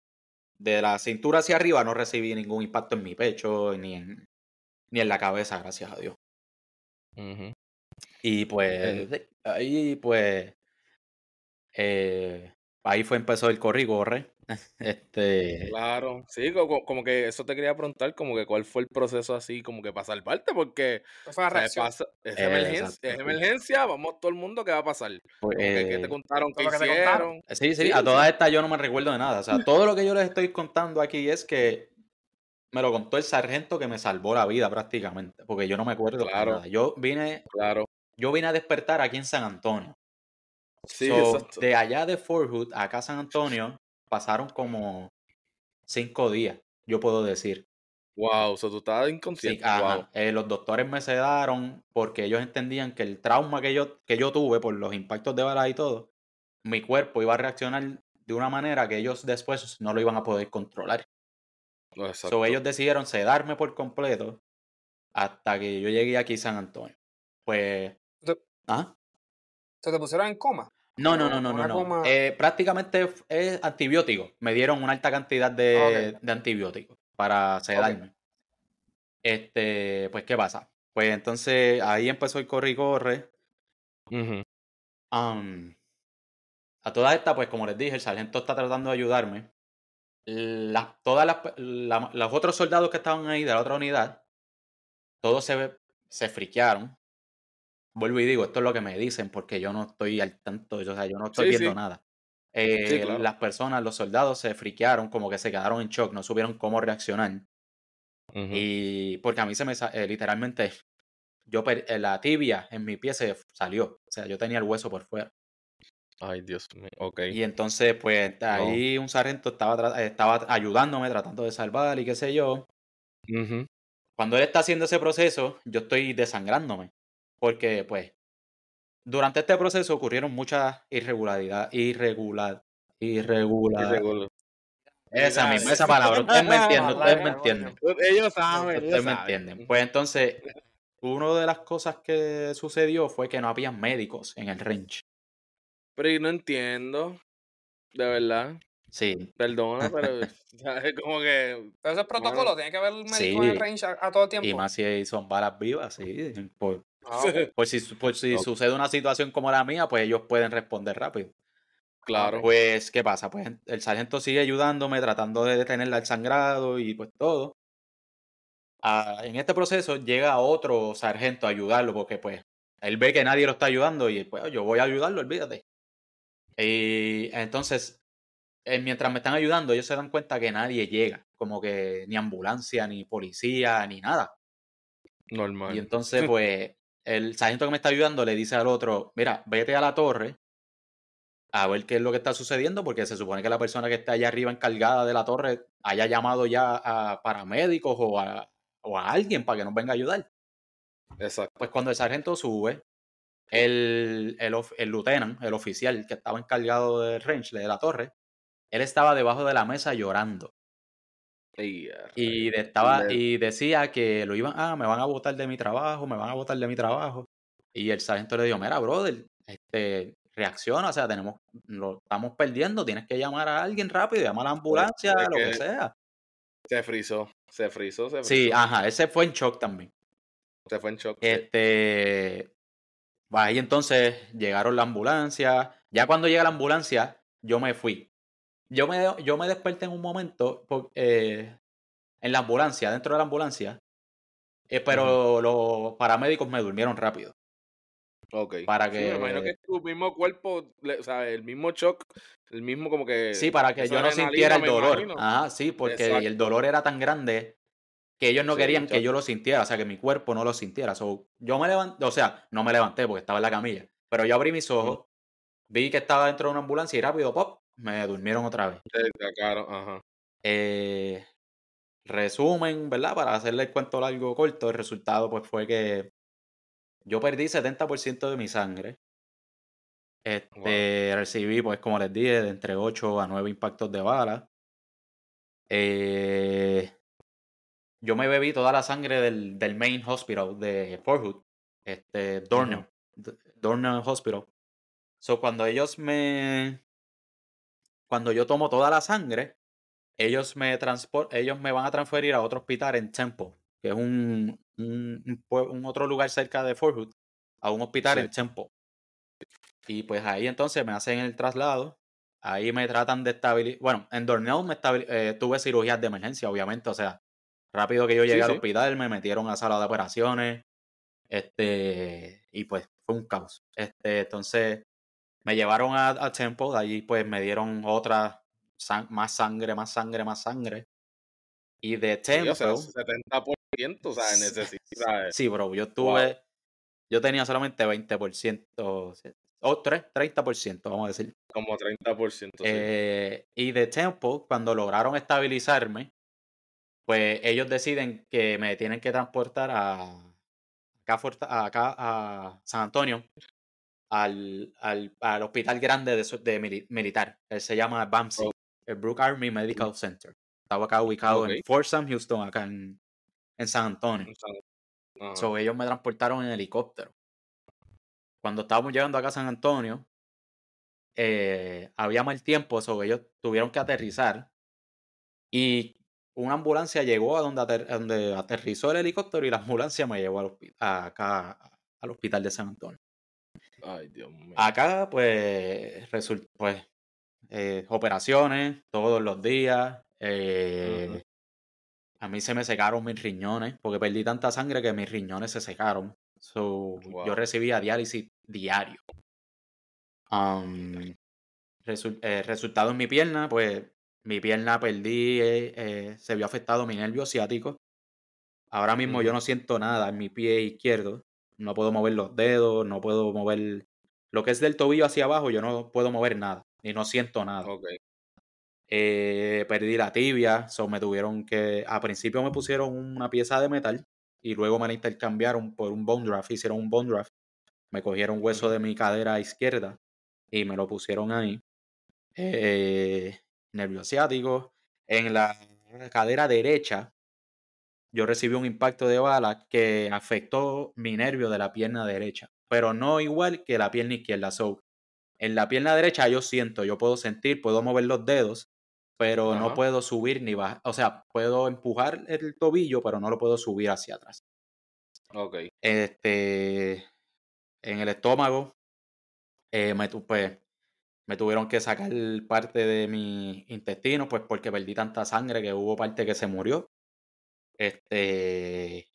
De la cintura hacia arriba no recibí ningún impacto en mi pecho ni en, ni en la cabeza, gracias a Dios. Y pues, ahí pues Eh, ahí fue empezó el corre. Este,
Claro, sí, como, como que eso te quería preguntar, como que cuál fue el proceso así, como que para salvarte, porque
Esa fue la
o sea,
reacción.
pasa- es, emergencia, es emergencia, vamos todo el mundo, ¿qué va a pasar?
pues,
Como que, ¿qué te
eh,
contaron? ¿Qué
que te contaron.
Sí, sí,
Sí,
a todas estas yo no me recuerdo de nada. O sea, todo lo que yo les estoy contando aquí es que me lo contó el sargento que me salvó la vida prácticamente, porque yo no me acuerdo de
Claro.
nada. Yo vine,
Claro.
yo vine a despertar aquí en San Antonio.
Sí,
So,
exacto.
de allá de Fort Hood acá a San Antonio pasaron como cinco días, yo puedo decir.
Wow, o sea, tú estabas inconsciente. Wow.
Eh, los doctores me sedaron porque ellos entendían que el trauma que yo, que yo tuve por los impactos de balas y todo, mi cuerpo iba a reaccionar de una manera que ellos después no lo iban a poder controlar.
Exacto.
So, ellos decidieron sedarme por completo hasta que yo llegué aquí a San Antonio. Pues. ¿Ah?
¿Se te pusieron en coma?
No, no, no, no, no.
una
no.
coma-
Eh, prácticamente es antibiótico. Me dieron una alta cantidad de, de antibióticos para sedarme. Este, pues, ¿qué pasa? Pues entonces ahí empezó el corre y corre. A todas estas, pues como les dije, el sargento está tratando de ayudarme. Las, todas las, la- los otros soldados que estaban ahí de la otra unidad, todos se, se friquearon. Vuelvo y digo, esto es lo que me dicen porque yo no estoy al tanto, o sea, yo no estoy
Sí,
viendo
sí.
nada. Eh,
claro.
Las personas, los soldados se friquearon, como que se quedaron en shock, no supieron cómo reaccionar. Y porque a mí se me, eh, literalmente, yo eh, la tibia en mi pie se salió, o sea, yo tenía el hueso por fuera.
Ay, Dios mío. Ok.
Y entonces, pues ahí un sargento estaba, estaba ayudándome, tratando de salvar y qué sé yo.
Ujú.
Cuando él está haciendo ese proceso, yo estoy desangrándome. Porque, pues, durante este proceso ocurrieron muchas irregularidades. Irregular. Irregular.
Irregular.
Esa misma, esa palabra. Ustedes me entienden, ustedes me entienden.
Ellos saben, ellos
Ustedes me
saben.
entienden. Pues entonces, una de las cosas que sucedió fue que no había médicos en el range.
Pero yo no entiendo. De verdad.
Sí.
Perdona, pero ¿sabes? como que.
Pero ese es protocolo, tiene que haber médico
Sí.
en el range a, a todo tiempo.
Y más si son balas vivas, sí. Por,
Ah,
por si, por si
Ok.
sucede una situación como la mía, pues ellos pueden responder rápido.
Claro.
Pues, ¿qué pasa? Pues el sargento sigue ayudándome, tratando de detenerla el sangrado y pues todo. Ah, en este proceso llega otro sargento a ayudarlo porque pues él ve que nadie lo está ayudando y pues yo voy a ayudarlo, olvídate. Y entonces, eh, mientras me están ayudando, ellos se dan cuenta que nadie llega, como que ni ambulancia, ni policía, ni nada.
Normal.
Y entonces, pues, el sargento que me está ayudando le dice al otro, mira, vete a la torre a ver qué es lo que está sucediendo, porque se supone que la persona que está allá arriba encargada de la torre haya llamado ya a paramédicos o a, o a alguien para que nos venga a ayudar.
Exacto.
Pues cuando el sargento sube, el, el, el lieutenant, el oficial que estaba encargado del range, de la torre, él estaba debajo de la mesa llorando.
Y,
de- estaba, y decía que lo iban, ah, me van a botar de mi trabajo, me van a botar de mi trabajo. Y el sargento le dijo, mira, brother, este, reacciona, o sea, tenemos, lo estamos perdiendo, tienes que llamar a alguien rápido, llamar a la ambulancia,
es
lo que sea.
Se frizó. Se frizó, se frizó.
Sí, ajá, ese fue en shock también.
Se fue en shock.
Este, pues ahí entonces llegaron la ambulancia. Ya cuando llega la ambulancia, yo me fui. Yo me, yo me desperté en un momento por- eh, en la ambulancia, dentro de la ambulancia, eh, pero los paramédicos me durmieron rápido.
Ok.
para
Sí,
que-
me imagino que tu mismo cuerpo, o sea, el mismo shock, el mismo como que.
Sí, para que yo no sintiera el dolor. Ajá, sí, porque el dolor era tan grande que ellos no
Sí,
querían que yo lo sintiera, o sea, que mi cuerpo no lo sintiera. So, yo me levanté, o sea, no me levanté porque estaba en la camilla, pero yo abrí mis ojos, vi que estaba dentro de una ambulancia y rápido, pop, me durmieron otra vez.
Ajá.
Eh, resumen, ¿verdad? Para hacerle el cuento largo o corto, el resultado pues fue que yo perdí 70% de mi sangre. Este, recibí, pues como les dije, de entre 8 a 9 impactos de bala. Eh, yo me bebí toda la sangre del, del main hospital de Fort Hood, este, Dornell, D- Dornell Hospital. So, cuando ellos me, cuando yo tomo toda la sangre, ellos me ellos me van a transferir a otro hospital en Temple, que es un, un, un otro lugar cerca de Fort Hood, a un hospital
Sí.
en Temple. Y pues ahí entonces me hacen el traslado. Ahí me tratan de estabilizar. Bueno, en Dornell me eh, tuve cirugías de emergencia, obviamente. O sea, rápido que yo llegué al hospital, me metieron a sala de operaciones. Este, y pues fue un caos. Este, entonces me llevaron a, a Temple, allí pues me dieron otra, más sangre, más sangre, más sangre. Y de Temple.
Sí, o sea, 70%, o sea, necesita.
Sí, bro, yo tuve. Yo tenía solamente 20%, o 3, 30%, vamos a decir.
Como 30%.
Eh, y de Temple, cuando lograron estabilizarme, pues ellos deciden que me tienen que transportar a acá, a San Antonio, al, al, al hospital grande de, de militar. Él se llama BAMSI, oh. el Brook Army Medical Center. Estaba acá ubicado en Fort Sam Houston, acá en, en San Antonio. So, ellos me transportaron en helicóptero. Cuando estábamos llegando acá a San Antonio, eh, había mal tiempo, so ellos tuvieron que aterrizar. Y una ambulancia llegó a donde, donde aterrizó el helicóptero y la ambulancia me llevó al acá al hospital de San Antonio.
Ay, Dios mío.
Acá, pues, pues eh, operaciones todos los días. Eh, a mí se me secaron mis riñones porque perdí tanta sangre que mis riñones se secaron. Yo recibía diálisis diario. Um, eh, resultado en mi pierna, pues mi pierna perdí, se vio afectado mi nervio ciático. Ahora mismo yo no siento nada en mi pie izquierdo. No puedo mover los dedos, no puedo mover lo que es del tobillo hacia abajo, yo no puedo mover nada y no siento nada. Eh, perdí la tibia, so me tuvieron que. A principio me pusieron una pieza de metal y luego me la intercambiaron por un bone draft. Hicieron un bone draft. Me cogieron hueso de mi cadera izquierda y me lo pusieron ahí. Eh, nervio ciático. En la cadera derecha, yo recibí un impacto de bala que afectó mi nervio de la pierna derecha, pero no igual que la pierna izquierda. So, en la pierna derecha yo siento, yo puedo sentir, puedo mover los dedos, pero no puedo subir ni bajar. O sea, puedo empujar el tobillo, pero no lo puedo subir hacia atrás.
Ok.
Este, en el estómago, eh, me, pues, me tuvieron que sacar parte de mi intestino, pues porque perdí tanta sangre que hubo parte que se murió. Este.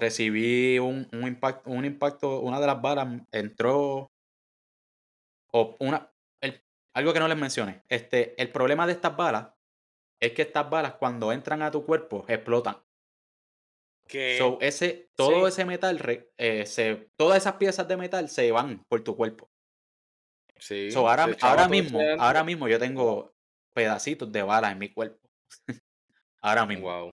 Recibí un, impacto, un impacto, una de las balas entró. O una. algo que no les mencioné. Este, el problema de estas balas es que estas balas, cuando entran a tu cuerpo, explotan.
Que
ese, todo ese metal, eh, se, todas esas piezas de metal se van por tu cuerpo.
Sí.
ahora, ahora mismo, ahora mismo yo tengo pedacitos de bala en mi cuerpo. ahora mismo.
Wow.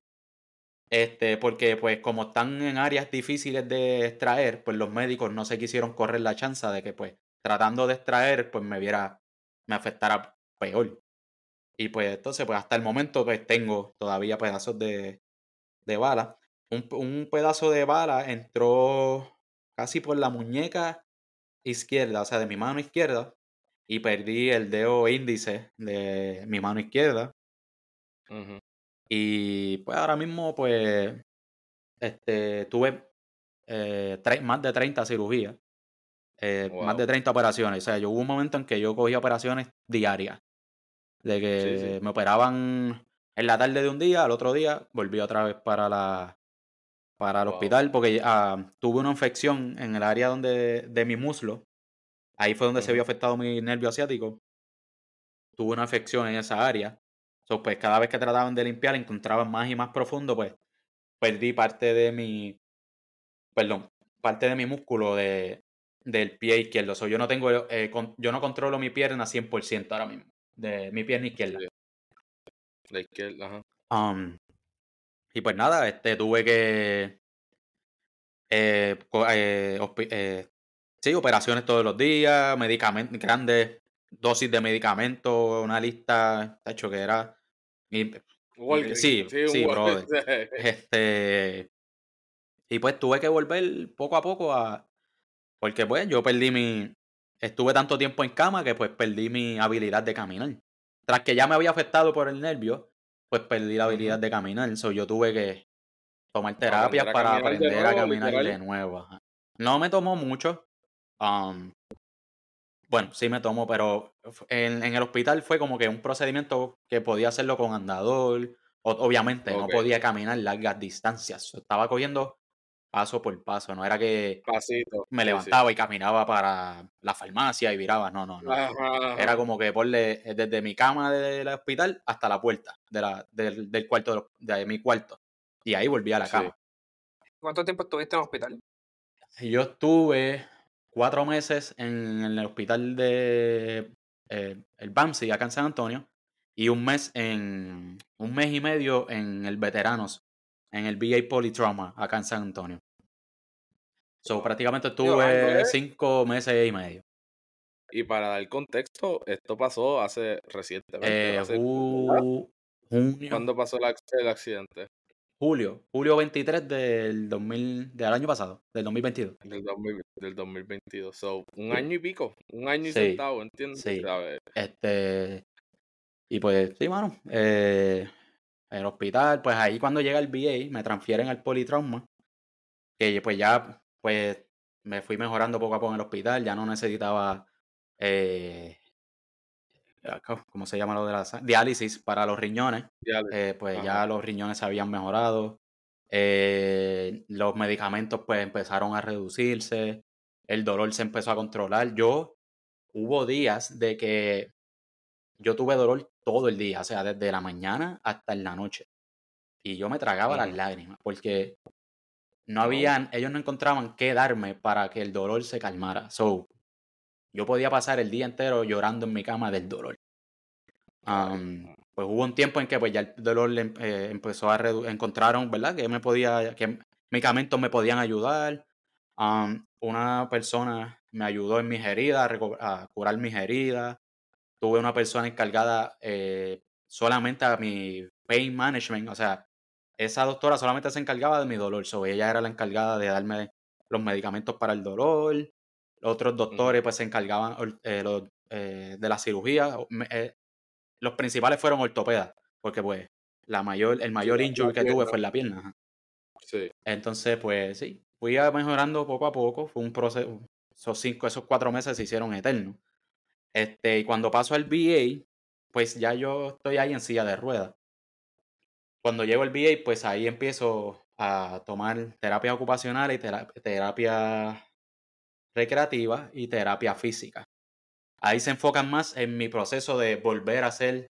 Este, porque pues como están en áreas difíciles de extraer, pues los médicos no se quisieron correr la chance de que pues tratando de extraer, pues me viera, me afectara peor. Y pues entonces, pues hasta el momento pues tengo todavía pedazos de, de bala. Un, un pedazo de bala entró casi por la muñeca izquierda, o sea, de mi mano izquierda, y perdí el dedo índice de mi mano izquierda. Y pues ahora mismo, pues, este, tuve eh, más de 30 cirugías, eh, más de 30 operaciones. O sea, yo hubo un momento en que yo cogía operaciones diarias, de que me operaban en la tarde de un día, al otro día volví otra vez para la para el hospital porque ah, tuve una infección en el área donde de mi muslo. Ahí fue donde se vio afectado mi nervio asiático. Tuve una infección en esa área. So, pues cada vez que trataban de limpiar encontraban más y más profundo, pues perdí parte de mi, perdón, parte de mi músculo de, del pie izquierdo. So, yo no tengo, eh, yo no controlo mi pierna 100% ahora mismo, de mi pierna izquierda.
La izquierda, ajá.
Um, y pues nada, este, tuve que. Eh, eh, eh, sí, operaciones todos los días, medicamentos, grandes dosis de medicamentos, una lista, de hecho, que era. Sí, sí, sí brother. Este. Y pues tuve que volver poco a poco a. Porque pues yo perdí mi. Estuve tanto tiempo en cama que pues perdí mi habilidad de caminar. Tras que ya me había afectado por el nervio, pues perdí la habilidad de caminar. So, yo tuve que tomar terapias para aprender a caminar de nuevo. No me tomó mucho. Um, Bueno, sí me tomó, pero en, el hospital fue como que un procedimiento que podía hacerlo con andador. obviamente, no podía caminar largas distancias. Estaba cogiendo paso por paso. No era que me levantaba y caminaba para la farmacia y viraba. No, no, no. Era como que porle desde mi cama del hospital hasta la puerta de la, del, cuarto de, mi cuarto. Y ahí volví a la cama.
¿Cuánto tiempo estuviste en el hospital?
Yo estuve cuatro meses en, el hospital de eh, el BAMSI acá en San Antonio y un mes en un mes y medio en el Veteranos, en el VA Polytrauma acá en San Antonio. So, prácticamente estuve cinco meses y medio.
Y para dar contexto, esto pasó hace recientemente.
Eh,
¿Cuándo pasó el accidente?
Julio, julio 23 del 2000, del año pasado, del 2022.
Del, del 2022. So, un año y pico, un año y centavo, ¿entiendes?
Sí. Este, y pues, sí, mano, eh, el hospital, pues ahí cuando llega el VA, me transfieren al politrauma, que pues ya, pues, me fui mejorando poco a poco en el hospital, ya no necesitaba eh, ¿cómo se llama lo de la diálisis para los riñones? Eh, pues ya los riñones se habían mejorado. Eh, los medicamentos pues empezaron a reducirse. El dolor se empezó a controlar. Yo hubo días de que yo tuve dolor todo el día, o sea, desde la mañana hasta en la noche. Y yo me tragaba las lágrimas porque no habían, ellos no encontraban qué darme para que el dolor se calmara. So, yo podía pasar el día entero llorando en mi cama del dolor. pues hubo un tiempo en que pues ya el dolor eh, empezó a reducir, encontraron, ¿verdad? Que me podía, que medicamentos me podían ayudar. una persona me ayudó en mis heridas, a, curar mis heridas. Tuve una persona encargada eh, solamente a mi pain management, o sea, esa doctora solamente se encargaba de mi dolor, so ella era la encargada de darme los medicamentos para el dolor, otros doctores pues se encargaban eh, eh, de la cirugía. Eh, los principales fueron ortopedas, porque pues la mayor, el mayor injury que tuve fue en la pierna.
Sí.
Entonces, pues sí, fui mejorando poco a poco. Fue un proceso. Esos cinco, esos cuatro meses se hicieron eternos. Este, y cuando paso al VA, pues ya yo estoy ahí en silla de ruedas. Cuando llego al VA, pues ahí empiezo a tomar terapia ocupacional y terapia recreativa y terapia física. Ahí se enfocan más en mi proceso de volver a ser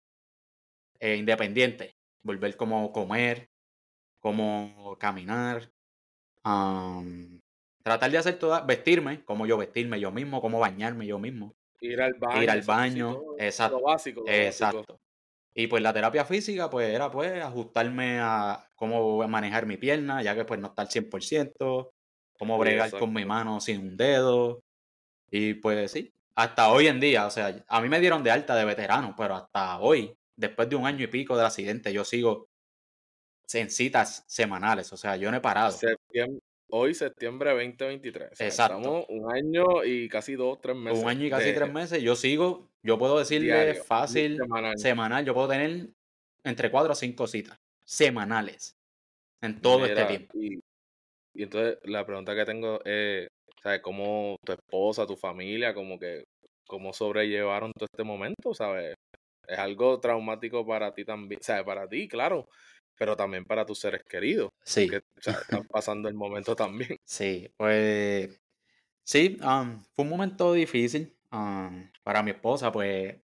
eh, independiente, volver como comer, como caminar, tratar de hacer toda, vestirme, como yo vestirme yo mismo, como bañarme yo mismo.
Ir al baño.
Ir al baño, exacto.
básico.
exacto. Y pues la terapia física, pues era pues ajustarme a cómo manejar mi pierna, ya que pues no está al 100%, cómo bregar con mi mano sin un dedo. Y pues sí, hasta hoy en día, o sea, a mí me dieron de alta de veterano, pero hasta hoy, después de un año y pico del accidente, yo sigo en citas semanales, o sea, yo no he parado.
hoy, septiembre 2023.
Exacto.
Estamos un año y casi dos, tres meses.
Un año y casi tres meses. Yo sigo, yo puedo decirle fácil, semanal. yo puedo tener entre cuatro o cinco citas semanales en todo este tiempo.
Y entonces la pregunta que tengo es, ¿sabes? ¿Cómo tu esposa, tu familia, como que, cómo sobrellevaron todo este momento, ¿sabes? Es algo traumático para ti también, ¿sabes? Para ti, claro, pero también para tus seres queridos.
Sí.
Que están pasando el momento también.
Sí, pues sí, fue un momento difícil para mi esposa, pues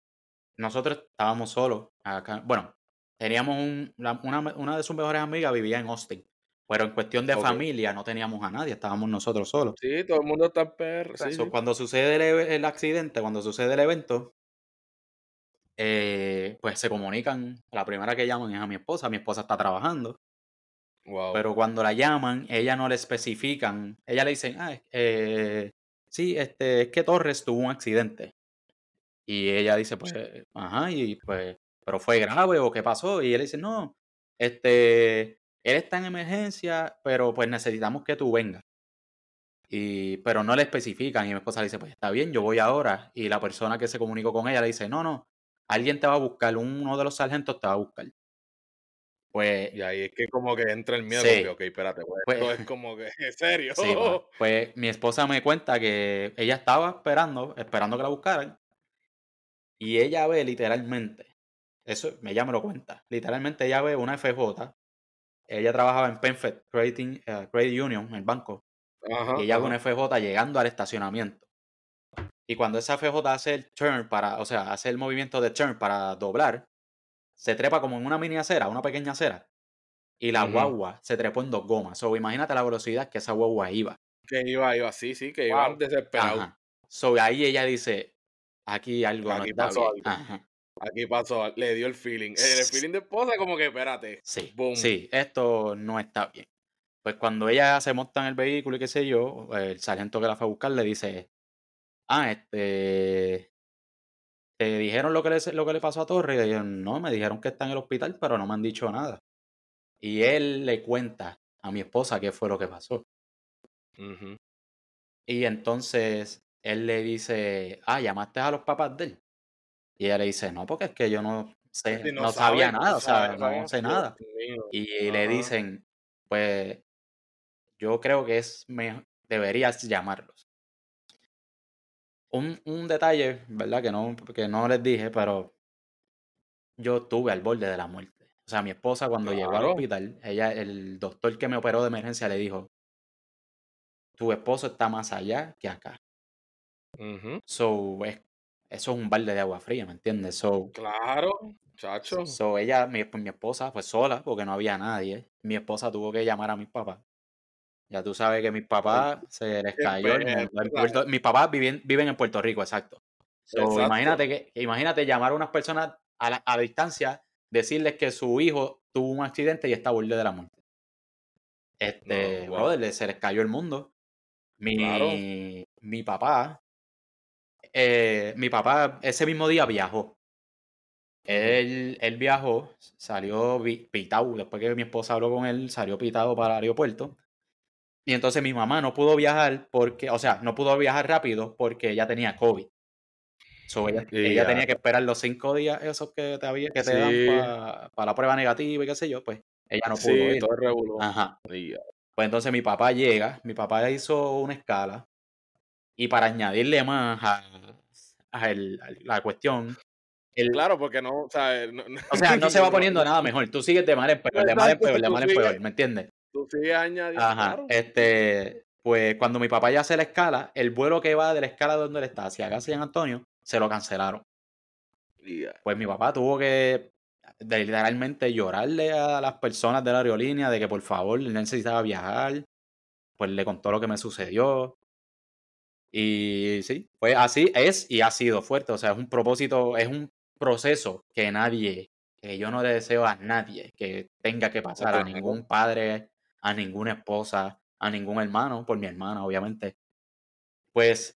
nosotros estábamos solos acá. Bueno, teníamos un, una, una de sus mejores amigas vivía en Austin. Pero en cuestión de familia no teníamos a nadie, estábamos nosotros solos.
Sí, todo el mundo está en PR.
Cuando sucede el, accidente, cuando sucede el evento, eh, pues se comunican. La primera que llaman es a mi esposa. Mi esposa está trabajando. Pero cuando la llaman, ella no le especifican. Ella le dicen, ah, eh, sí, este, es que Torres tuvo un accidente. Y ella dice, pues, ajá, y pues, pero fue grave o qué pasó. Y él dice, no, este, él está en emergencia, pero pues necesitamos que tú vengas. Y, pero no le especifican y mi esposa le dice, pues está bien, yo voy ahora. Y la persona que se comunicó con ella le dice, no, no, alguien te va a buscar, uno de los sargentos te va a buscar. Pues,
Y ahí es que como que entra el miedo,
Sí.
que, ok, espérate, pues,
Pues-
esto es como que, ¿en serio?
sí, pa, pues mi esposa me cuenta que ella estaba esperando, esperando que la buscaran. Y ella ve literalmente, eso ella me lo cuenta, literalmente ella ve una FJ. Ella trabajaba en PenFed Credit, eh, Credit Union, el banco.
Ajá,
y ella
ajá.
una FJ llegando al estacionamiento. Y cuando esa FJ hace el turn para, o sea, hace el movimiento de turn para doblar, se trepa como en una mini acera, una pequeña acera. Y la guagua se trepó en dos gomas. So, imagínate la velocidad que esa guagua iba.
Que iba, iba así, sí, que
Wow.
iban desesperados.
Ajá. So, ahí ella dice, aquí algo no
Aquí
está bien.
algo.
Ajá.
Aquí pasó, le dio el feeling. El, el feeling de esposa, como que, espérate.
Sí,
Boom.
sí, esto no está bien. Pues cuando ella se monta en el vehículo y qué sé yo, el sargento que la fue a buscar le dice, ah, este, ¿te dijeron lo que le, lo que le pasó a Torre? Y ella, no, me dijeron que está en el hospital, pero no me han dicho nada. Y él le cuenta a mi esposa qué fue lo que pasó. Y entonces él le dice, ah, llamaste a los papás de él. Y ella le dice, no, porque es que yo no sé,
Sí,
no, sabía nada, o sea, no sé nada. Y le dicen, pues yo creo que es mejor, deberías llamarlos. Un, un detalle, ¿verdad? Que no, que no les dije, pero yo estuve al borde de la muerte. O sea, mi esposa cuando llegó al hospital, ella, el doctor que me operó de emergencia le dijo, tu esposo está más allá que acá.
Ujú.
So, es- eso es un balde de agua fría, ¿me entiendes? So,
Claro, chacho.
So, ella, mi, pues, mi esposa, fue sola porque no había nadie. Mi esposa tuvo que llamar a mis papás. Ya tú sabes que mis papás se les cayó mis papás viven, viven en Puerto Rico, exacto. So,
Exacto.
imagínate que, imagínate llamar a unas personas a la, a la distancia, decirles que su hijo tuvo un accidente y está borde de la muerte. Este,
No, wow.
brother, se les cayó el mundo. Mi,
Claro.
mi papá, eh, mi papá ese mismo día viajó. Él, él viajó, salió pitado, después que mi esposa habló con él, salió pitado para el aeropuerto. Y entonces mi mamá no pudo viajar porque, o sea, no pudo viajar rápido porque ella tenía COVID. So, ella, tenía que esperar los cinco días esos que te, había, que te dan para la prueba negativa y qué sé yo, pues ella no pudo
sí,
ir.
todo.
Ajá. Pues entonces mi papá llega, mi papá hizo una escala y para añadirle más a, a el- a la cuestión, el-
Claro, porque no, o sea, no, no-
o sea, no se va poniendo nada mejor. Tú sigues de mal en peor, de mal en peor, de mal en peor, ¿me entiendes?
Tú sigues añadiendo,
Ajá.
claro.
Este, pues cuando mi papá ya hace la escala, el vuelo que va de la escala donde él está hacia acá, San Antonio, se lo cancelaron. Pues mi papá tuvo que de literalmente llorarle a las personas de la aerolínea de que por favor él necesitaba viajar. Pues le contó lo que me sucedió. Y sí, pues así es y ha sido fuerte. O sea, es un propósito, es un proceso que nadie, que yo no le deseo a nadie que tenga que pasar, a ningún padre, a ninguna esposa, a ningún hermano, por mi hermana, obviamente. Pues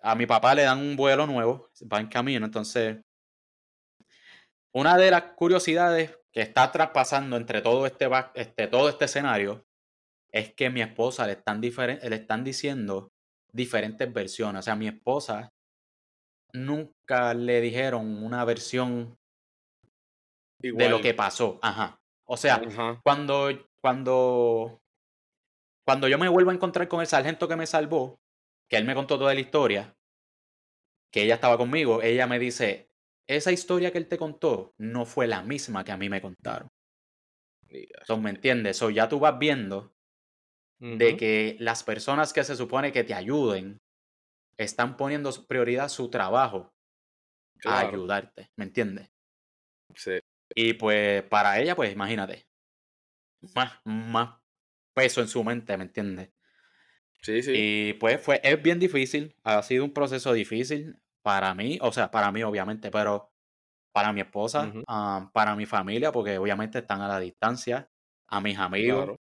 a mi papá le dan un vuelo nuevo, va en camino, entonces una de las curiosidades que está traspasando entre todo este, este, todo este escenario es que mi esposa le están, le están diciendo diferentes versiones. O sea, mi esposa nunca le dijeron una versión de lo que pasó. Ajá. O sea,
Ajá.
cuando, cuando, cuando yo me vuelvo a encontrar con el sargento que me salvó, que él me contó toda la historia, que ella estaba conmigo, ella me dice, esa historia que él te contó no fue la misma que a mí me contaron. Entonces, ¿me entiendes? So, ya tú vas viendo de que las personas que se supone que te ayuden están poniendo prioridad su trabajo a ayudarte, ¿me entiendes?
Sí.
Y pues para ella, pues imagínate, más, más peso en su mente, ¿me entiendes?
Sí, sí.
Y pues fue, es bien difícil, ha sido un proceso difícil para mí, o sea, para mí obviamente, pero para mi esposa, ah, para mi familia, porque obviamente están a la distancia, a mis amigos,
Claro.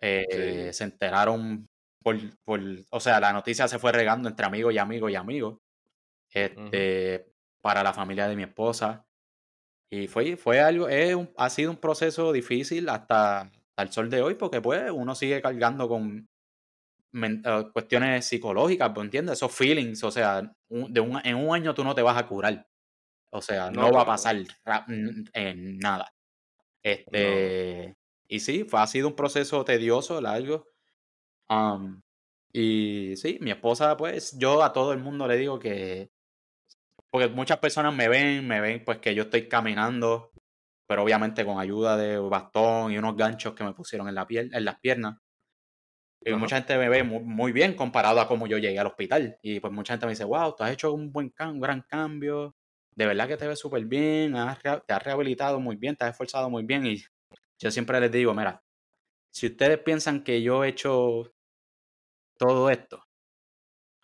Eh,
Sí.
se enteraron por, por, o sea, la noticia se fue regando entre amigos y amigos y amigos, este, para la familia de mi esposa. Y fue, fue algo, es un- ha sido un proceso difícil hasta, hasta el sol de hoy, porque pues uno sigue cargando con eh, cuestiones psicológicas, ¿me entiendes? Esos feelings, o sea, un- de un, en un año tú no te vas a curar. O sea, no,
No,
va a pasar en nada. Este, y sí, fue, ha sido un proceso tedioso, largo. Um, y sí, mi esposa, pues, yo a todo el mundo le digo que, porque muchas personas me ven, me ven pues que yo estoy caminando, pero obviamente con ayuda de bastón y unos ganchos que me pusieron en, la piel, en las piernas. Y mucha gente me ve muy, bien comparado a cómo yo llegué al hospital. Y pues mucha gente me dice, wow, tú has hecho un buen un gran cambio. De verdad que te ves súper bien, te has rehabilitado muy bien, te has esforzado muy bien. Y yo siempre les digo, mira, si ustedes piensan que yo he hecho todo esto,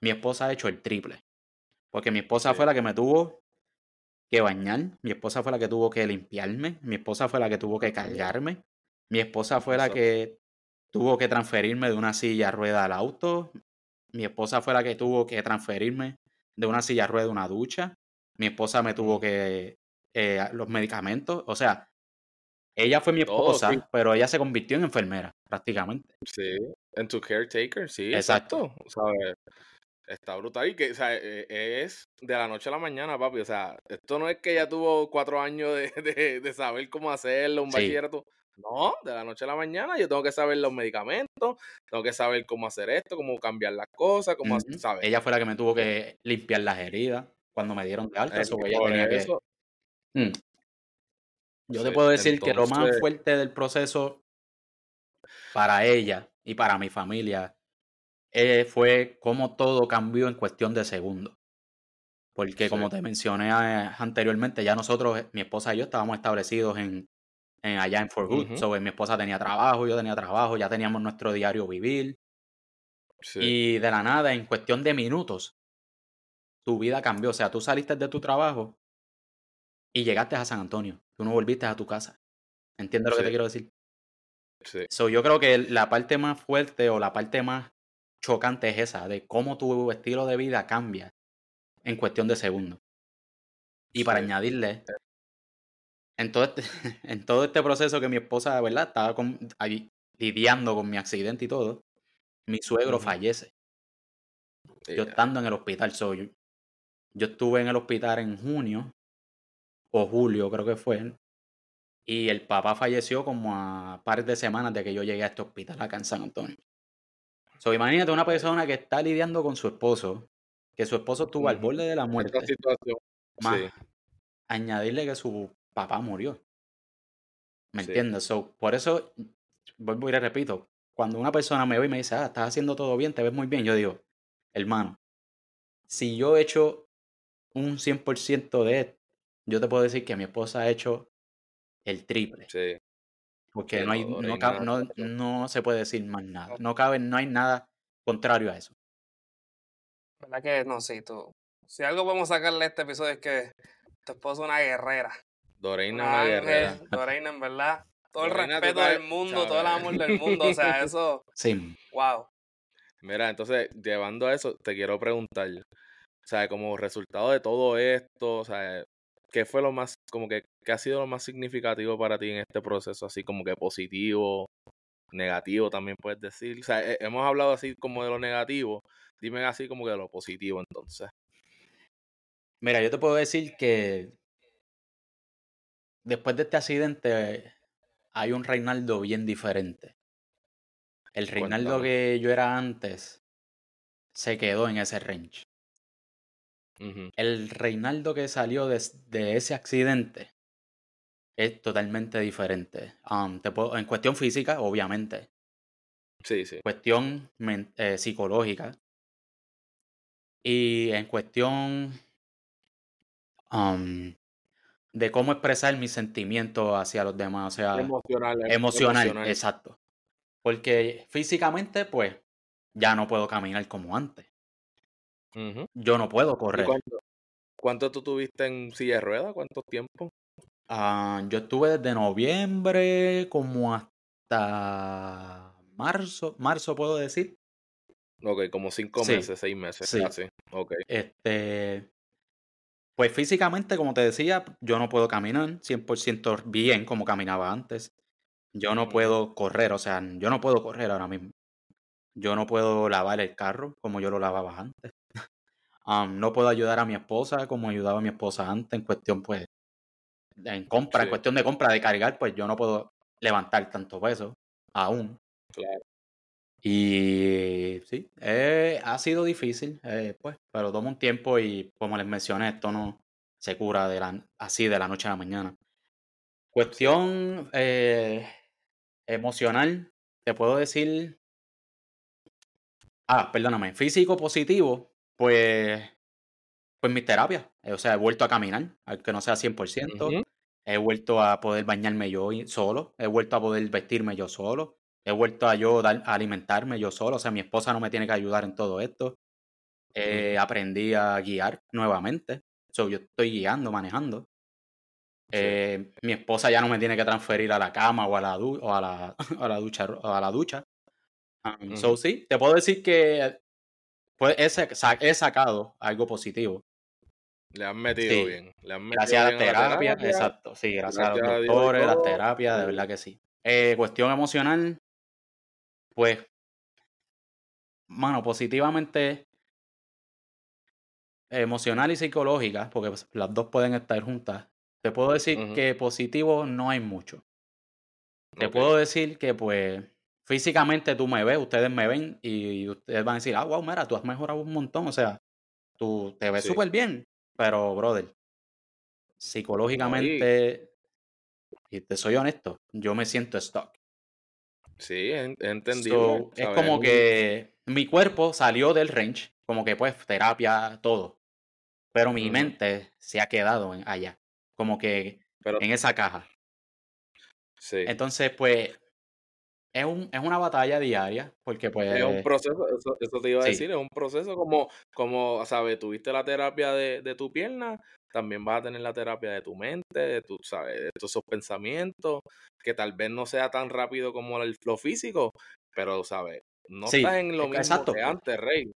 mi esposa ha hecho el triple. Porque mi esposa fue la que me tuvo que bañar, mi esposa fue la que tuvo que limpiarme, mi esposa fue la que tuvo que cargarme, mi esposa fue la que tuvo que transferirme de una silla rueda al auto. Mi esposa fue la que tuvo que transferirme de una silla rueda a una ducha. Mi esposa me tuvo que eh, los medicamentos. O sea, ella fue mi esposa, pero ella se convirtió en enfermera, prácticamente.
Sí, en tu caretaker, sí. Exacto. Está brutal y que, o sea, e, e, es de la noche a la mañana, papi. O sea, esto no es que ella tuvo cuatro años de, de, saber cómo hacerlo, un bachillerato. No, de la noche a la mañana yo tengo que saber los medicamentos, tengo que saber cómo hacer esto, cómo cambiar las cosas, cómo
Ella fue la que me tuvo que limpiar las heridas cuando me dieron de alta. Eso, ella tenía que... Mm. Yo te puedo decir que lo más fuerte del proceso para ella y para mi familia eh, fue cómo todo cambió en cuestión de segundos. Porque como te mencioné eh, anteriormente, ya nosotros, mi esposa y yo, estábamos establecidos en, en, allá en Fort Hood. mi esposa tenía trabajo, yo tenía trabajo, ya teníamos nuestro diario vivir. Y de la nada, en cuestión de minutos, tu vida cambió. O sea, tú saliste de tu trabajo y llegaste a San Antonio. Tú no volviste a tu casa. ¿Entiendes lo que te quiero decir? Sí. yo creo que la parte más fuerte o la parte más chocante es esa, de cómo tu estilo de vida cambia en cuestión de segundos. Y para añadirle, eh, en todo, este, en todo este proceso que mi esposa, ¿verdad? Estaba con, ahí, lidiando con mi accidente y todo, mi suegro fallece. Yo estando en el hospital, soy yo, estuve en el hospital en junio o julio, creo que fue, y el papá falleció como a par de semanas de que yo llegué a este hospital acá en San Antonio. So, imagínate una persona que está lidiando con su esposo, que su esposo estuvo al borde de la muerte. Situación. Más añadirle que su papá murió. ¿Me entiendes? So, por eso, vuelvo y le repito, cuando una persona me ve y me dice, ah, estás haciendo todo bien, te ves muy bien, yo digo, hermano, si yo he hecho un 100% de esto, yo te puedo decir que mi esposa ha hecho el triple. Sí. Porque no, hay, no, no, se puede decir más nada. No cabe, no hay nada contrario a eso.
¿Verdad que no? Sí, tú. Si algo podemos sacarle a este episodio es que tu esposa es una guerrera.
Doreina una guerrera.
Doreina, en verdad. Todo el respeto del mundo, todo el amor del mundo. O sea, eso.
Sí.
Wow.
Mira, entonces, llevando a eso, te quiero preguntar. O sea, como resultado de todo esto, o sea, ¿qué fue lo más, como que, qué ha sido lo más significativo para ti en este proceso? Así como que positivo, negativo también puedes decir. O sea, hemos hablado así como de lo negativo. Dime así como que de lo positivo entonces.
Mira, yo te puedo decir que después de este accidente hay un Reinaldo bien diferente. El Reinaldo que yo era antes se quedó en ese range. El Reinaldo que salió de, ese accidente es totalmente diferente. Um, en cuestión física, obviamente.
Sí, sí.
Cuestión eh, psicológica. Y en cuestión um, de cómo expresar mis sentimientos hacia los demás. O sea, emocional, eh, emocional, exacto. Porque físicamente, pues, ya no puedo caminar como antes. Yo no puedo correr.
Cuánto, tú tuviste en silla de ruedas? ¿Cuánto tiempo?
Ah, yo estuve desde noviembre como hasta marzo, marzo puedo decir.
Ok, como cinco meses, seis meses. Sí. Así. Okay.
Este, pues físicamente, como te decía, yo no puedo caminar 100% bien como caminaba antes. Yo no puedo correr, o sea, yo no puedo correr ahora mismo. Yo no puedo lavar el carro como yo lo lavaba antes. No puedo ayudar a mi esposa como ayudaba a mi esposa antes en cuestión, pues, en compra, en cuestión de compra, de cargar, pues yo no puedo levantar tanto peso aún.
Claro.
Y sí, eh, ha sido difícil, eh, pues, pero toma un tiempo y como les mencioné, esto no se cura de la, así de la noche a la mañana. Cuestión eh, emocional, te puedo decir. Ah, perdóname, físico positivo, pues, pues mis terapias. O sea, he vuelto a caminar, aunque no sea 100%. He vuelto a poder bañarme yo solo. He vuelto a poder vestirme yo solo. He vuelto a yo dar, a alimentarme yo solo. O sea, mi esposa no me tiene que ayudar en todo esto. Eh, aprendí a guiar nuevamente. So, yo estoy guiando, manejando. Eh, mi esposa ya no me tiene que transferir a la cama o a la, o a la, a la ducha. O a la ducha. Um, so, sí, te puedo decir que pues, he, sacado algo positivo.
Le han metido bien. Le han
metido gracias a la terapia, exacto. Sí, gracias, a los doctores, las terapias, de verdad que sí. Eh, cuestión emocional, pues, mano, positivamente emocional y psicológica, porque pues, las dos pueden estar juntas, te puedo decir que positivo no hay mucho. Te puedo decir que, pues, físicamente tú me ves, ustedes me ven y ustedes van a decir, ah, wow, mira, tú has mejorado un montón, o sea, tú te ves súper bien, pero, brother, psicológicamente, y te soy honesto, yo me siento stuck.
Sí, he entendido.
es como que mi cuerpo salió del range, como que pues terapia, todo. Pero mi mente se ha quedado allá, como que en esa caja.
Sí.
Entonces, pues, es, un, es una batalla diaria, porque pues...
Es un proceso, eso, te iba a decir, es un proceso como, como, ¿sabes? Tuviste la terapia de, de, tu pierna, también vas a tener la terapia de tu mente, de tu, ¿sabes? De tus pensamientos, que tal vez no sea tan rápido como el, lo físico, pero, ¿sabes? No estás en lo mismo que antes, Rey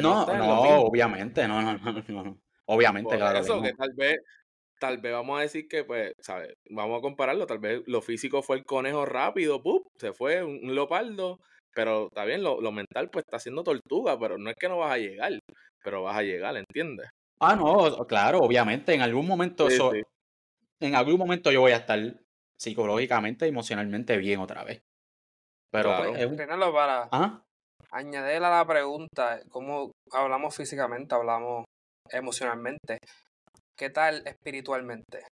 no, no, obviamente, no, no, no, no, Obviamente, claro.
Eso, que, tal vez, tal vez vamos a decir que, pues, ¿sabes? Vamos a compararlo, tal vez lo físico fue el conejo rápido, ¡pup! se fue un, leopardo, pero está bien, lo, mental pues está haciendo tortuga, pero no es que no vas a llegar, pero vas a llegar, ¿entiendes?
Ah, no, claro, obviamente, en algún momento, en algún momento yo voy a estar psicológicamente, emocionalmente bien otra vez. Pero pues,
es un... para, ¿Ah? añadir a la pregunta, ¿cómo hablamos físicamente, hablamos emocionalmente? ¿Qué tal espiritualmente?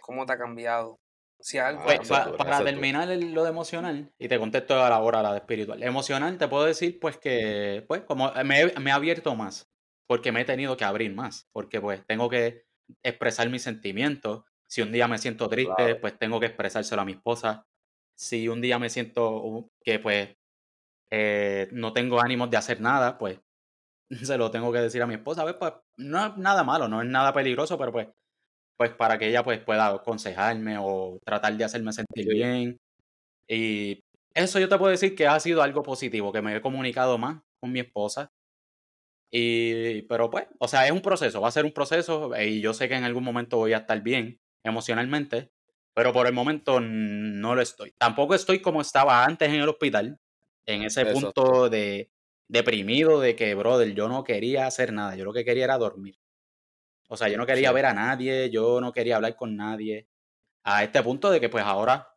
¿Cómo te ha cambiado? Si algo
pues, para terminar lo de emocional, y te contesto a la hora la de espiritual. Emocional, te puedo decir pues que, pues, como me, me he abierto más, porque me he tenido que abrir más, porque pues tengo que expresar mis sentimientos. Si un día me siento triste, pues tengo que expresárselo a mi esposa. Si un día me siento que pues eh, no tengo ánimos de hacer nada, pues se lo tengo que decir a mi esposa. Pues no es nada malo, no es nada peligroso, pero pues, pues para que ella pues pueda aconsejarme o tratar de hacerme sentir bien. Y eso yo te puedo decir que ha sido algo positivo, que me he comunicado más con mi esposa. Y, pero pues, o sea, es un proceso, va a ser un proceso y yo sé que en algún momento voy a estar bien emocionalmente, pero por el momento no lo estoy. Tampoco estoy como estaba antes en el hospital, en ese punto de deprimido de que, brother, yo no quería hacer nada, yo lo que quería era dormir. O sea, yo no quería ver a nadie, yo no quería hablar con nadie. A este punto de que pues ahora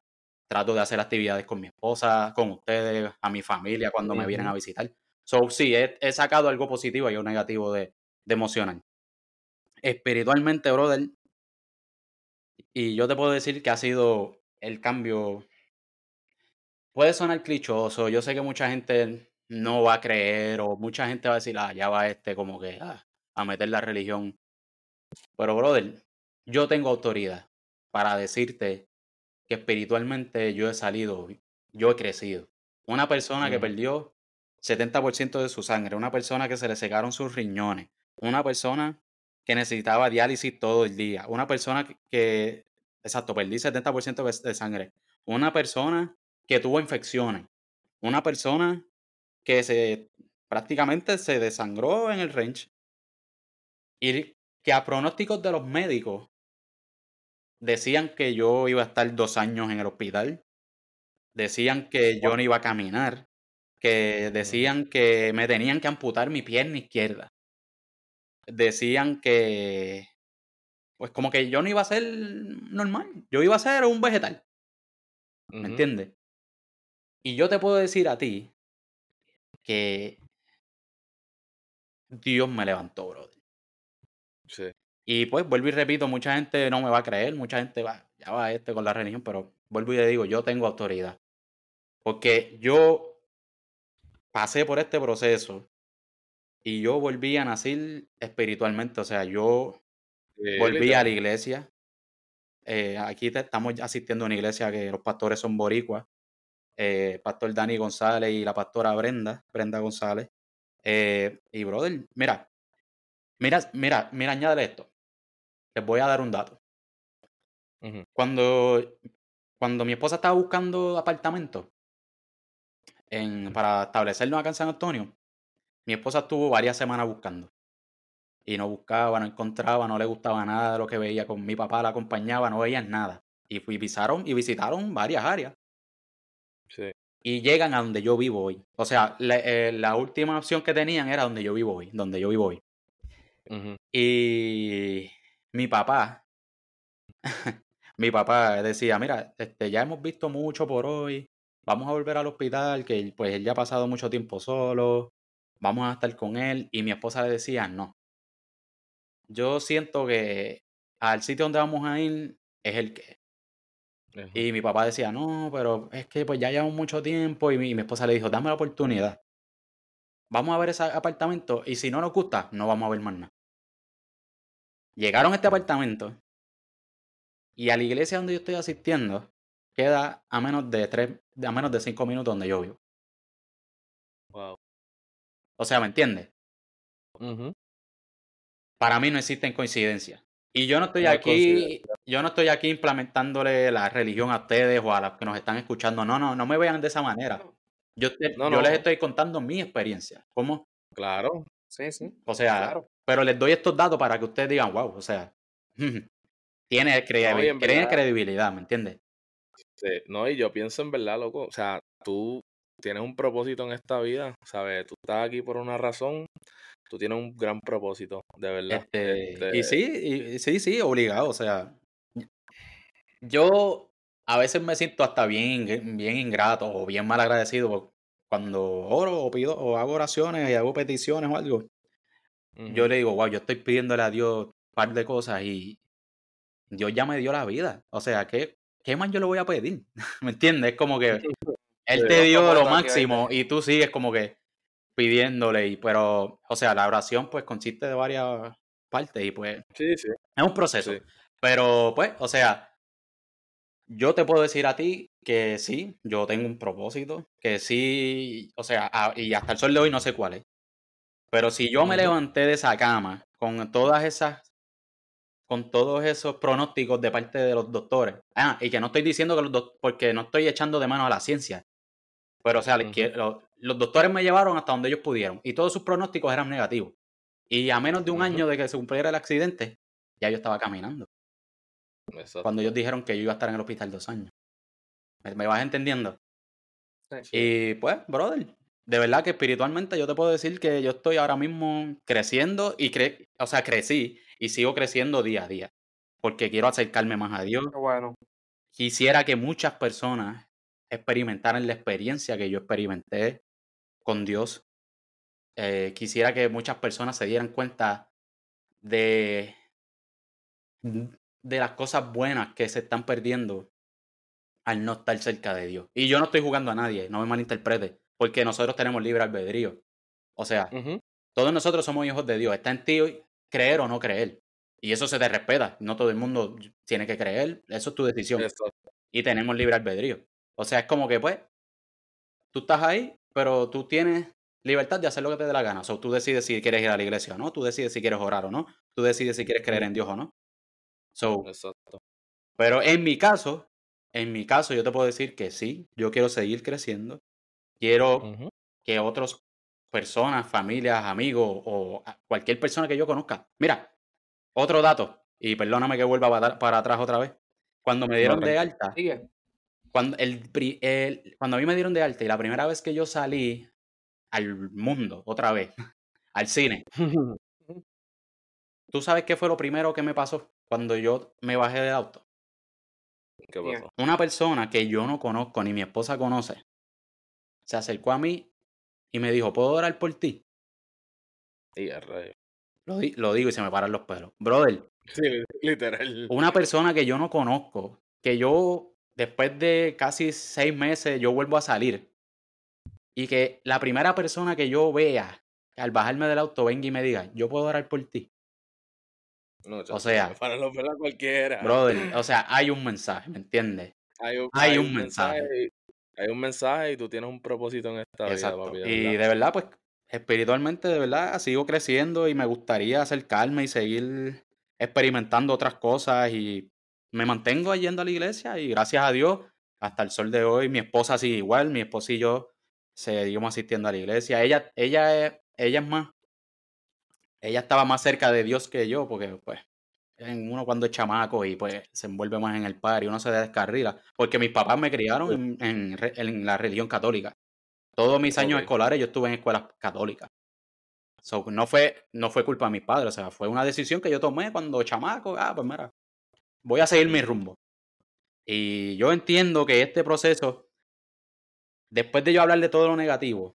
trato de hacer actividades con mi esposa, con ustedes, a mi familia cuando me vienen a visitar. So, sí, he, sacado algo positivo y algo negativo de, de emocional. Espiritualmente, brother, y yo te puedo decir que ha sido el cambio puede sonar clichoso, yo sé que mucha gente no va a creer o mucha gente va a decir, ah, ya va este como que ah, a meter la religión. Pero, brother, yo tengo autoridad para decirte que espiritualmente yo he salido, yo he crecido. Una persona que perdió 70% de su sangre, una persona que se le secaron sus riñones, una persona que necesitaba diálisis todo el día, una persona que, exacto, perdí 70% de sangre, una persona que tuvo infecciones. Una persona que se prácticamente se desangró en el range y que a pronósticos de los médicos decían que yo iba a estar dos años en el hospital, decían que yo no iba a caminar, que decían que me tenían que amputar mi pierna izquierda, decían que pues como que yo no iba a ser normal, yo iba a ser un vegetal. ¿Me entiendes? Y yo te puedo decir a ti que Dios me levantó, brother.
Sí.
Y pues vuelvo y repito, mucha gente no me va a creer, mucha gente va, ya va este con la religión, pero vuelvo y le digo, yo tengo autoridad. Porque yo pasé por este proceso y yo volví a nacer espiritualmente, o sea, yo volví a la iglesia. Eh, aquí estamos asistiendo a una iglesia que los pastores son boricuas. Eh, pastor Dani González y la pastora Brenda, Brenda González. Eh, y brother, mira, mira, mira, mira, añádele esto. Les voy a dar un dato. Cuando, cuando mi esposa estaba buscando apartamento en, para establecernos acá en San Antonio, mi esposa estuvo varias semanas buscando. Y no buscaba, no encontraba, no le gustaba nada de lo que veía con mi papá, la acompañaba, no veían nada. Y, fui, visitaron, y visitaron varias áreas.
Sí.
Y llegan a donde yo vivo hoy. O sea, eh, la, última opción que tenían era donde yo vivo hoy, donde yo vivo hoy. Y mi papá, mi papá decía, mira, este, ya hemos visto mucho por hoy, vamos a volver al hospital, que pues él ya ha pasado mucho tiempo solo, vamos a estar con él. Y mi esposa le decía, no. Yo siento que al sitio donde vamos a ir es el que. Y mi papá decía, no, pero es que pues ya llevamos mucho tiempo. Y mi, esposa le dijo, dame la oportunidad. Vamos a ver ese apartamento y si no nos gusta, no vamos a ver más nada. Llegaron a este apartamento y a la iglesia donde yo estoy asistiendo queda a menos de tres, a menos de cinco minutos donde yo vivo.
Wow.
O sea, ¿me entiendes? Para mí no existen coincidencias. Y yo no estoy aquí, yo no estoy aquí implementándole la religión a ustedes o a los que nos están escuchando. No, no, no me vean de esa manera. Yo, yo les estoy contando mi experiencia. ¿Cómo?
Claro.
Sí, sí.
O sea, pero les doy estos datos para que ustedes digan, wow, o sea, tiene, credibilidad, ¿me entiendes?
Sí, no, y yo pienso en verdad, loco, o sea, tú tienes un propósito en esta vida, ¿sabes? Tú estás aquí por una razón, tú tienes un gran propósito, de verdad.
Este, este y sí, sí, sí, obligado, o sea, yo a veces me siento hasta bien, bien ingrato o bien mal agradecido cuando oro o pido o hago oraciones y hago peticiones o algo. Yo le digo, wow, yo estoy pidiéndole a Dios un par de cosas y Dios ya me dio la vida. O sea, ¿qué, qué más yo le voy a pedir? ¿Me entiendes? Es como que Él te dio lo máximo y tú sigues como que pidiéndole, y, pero, o sea, la oración pues consiste de varias partes y pues
sí, sí.
es un proceso. Pero pues, o sea, yo te puedo decir a ti que sí, yo tengo un propósito, que sí, o sea, y hasta el sol de hoy no sé cuál es. Pero si yo me levanté de esa cama con todas esas con todos esos pronósticos de parte de los doctores. Ah, y que no estoy diciendo que los doctores, porque no estoy echando de mano a la ciencia. Pero, o sea, los, doctores me llevaron hasta donde ellos pudieron y todos sus pronósticos eran negativos. Y a menos de un año de que se cumpliera el accidente, ya yo estaba caminando. Cuando ellos dijeron que yo iba a estar en el hospital dos años. ¿Me, vas entendiendo? Y pues, brother, de verdad que espiritualmente yo te puedo decir que yo estoy ahora mismo creciendo y cre o sea, crecí y sigo creciendo día a día. Porque quiero acercarme más a Dios.
Bueno.
Quisiera que muchas personas experimentaran la experiencia que yo experimenté con Dios. Eh, quisiera que muchas personas se dieran cuenta de, de las cosas buenas que se están perdiendo al no estar cerca de Dios. Y yo no estoy jugando a nadie, no me malinterprete, porque nosotros tenemos libre albedrío. O sea, todos nosotros somos hijos de Dios. Está en ti creer o no creer. Y eso se te respeta. No todo el mundo tiene que creer. Eso es tu decisión. Y tenemos libre albedrío. O sea, es como que, pues, tú estás ahí, pero tú tienes libertad de hacer lo que te dé la gana. O sea, tú decides si quieres ir a la iglesia o no. Tú decides si quieres orar o no. Tú decides si quieres creer en Dios o no. So,
Exacto.
Pero en mi caso, en mi caso, yo te puedo decir que sí, yo quiero seguir creciendo. Quiero que otras personas, familias, amigos o cualquier persona que yo conozca. Mira, otro dato, y perdóname que vuelva para atrás otra vez. Cuando me dieron de alta, cuando, el, cuando a mí me dieron de alta y la primera vez que yo salí al mundo, otra vez, al cine, ¿tú sabes qué fue lo primero que me pasó? cuando yo me bajé del auto?
¿Qué pasó?
Una persona que yo no conozco ni mi esposa conoce se acercó a mí y me dijo, ¿puedo orar por ti?
Y a rayo.
Lo, di- lo digo y se me paran los pelos. Brother,
Sí, literal.
una persona que yo no conozco, que yo después de casi seis meses yo vuelvo a salir y que la primera persona que yo vea al bajarme del auto venga y me diga, yo puedo orar por ti.
No, chacho,
sea,
me paran los cualquiera.
Brother, o sea, hay un mensaje, ¿me entiendes?
hay un,
hay un mensaje.
Hay un mensaje y tú tienes un propósito en esta
Exacto.
vida, papi. de
Y de verdad, pues, espiritualmente, de verdad, sigo creciendo y me gustaría acercarme y seguir experimentando otras cosas y me mantengo yendo a la iglesia y gracias a Dios, hasta el sol de hoy, mi esposa sigue igual, mi esposa y yo seguimos asistiendo a la iglesia. Ella, ella, es- ella es más, ella estaba más cerca de Dios que yo, porque pues uno cuando es chamaco y pues se envuelve más en el par y uno se descarrila, porque mis papás me criaron en, en la religión católica. Todos mis años escolares yo estuve en escuelas católicas. So, no, fue, no fue culpa de mis padres, o sea, fue una decisión que yo tomé cuando chamaco, ah, pues mira, voy a seguir mi rumbo. Y yo entiendo que este proceso, después de yo hablar de todo lo negativo,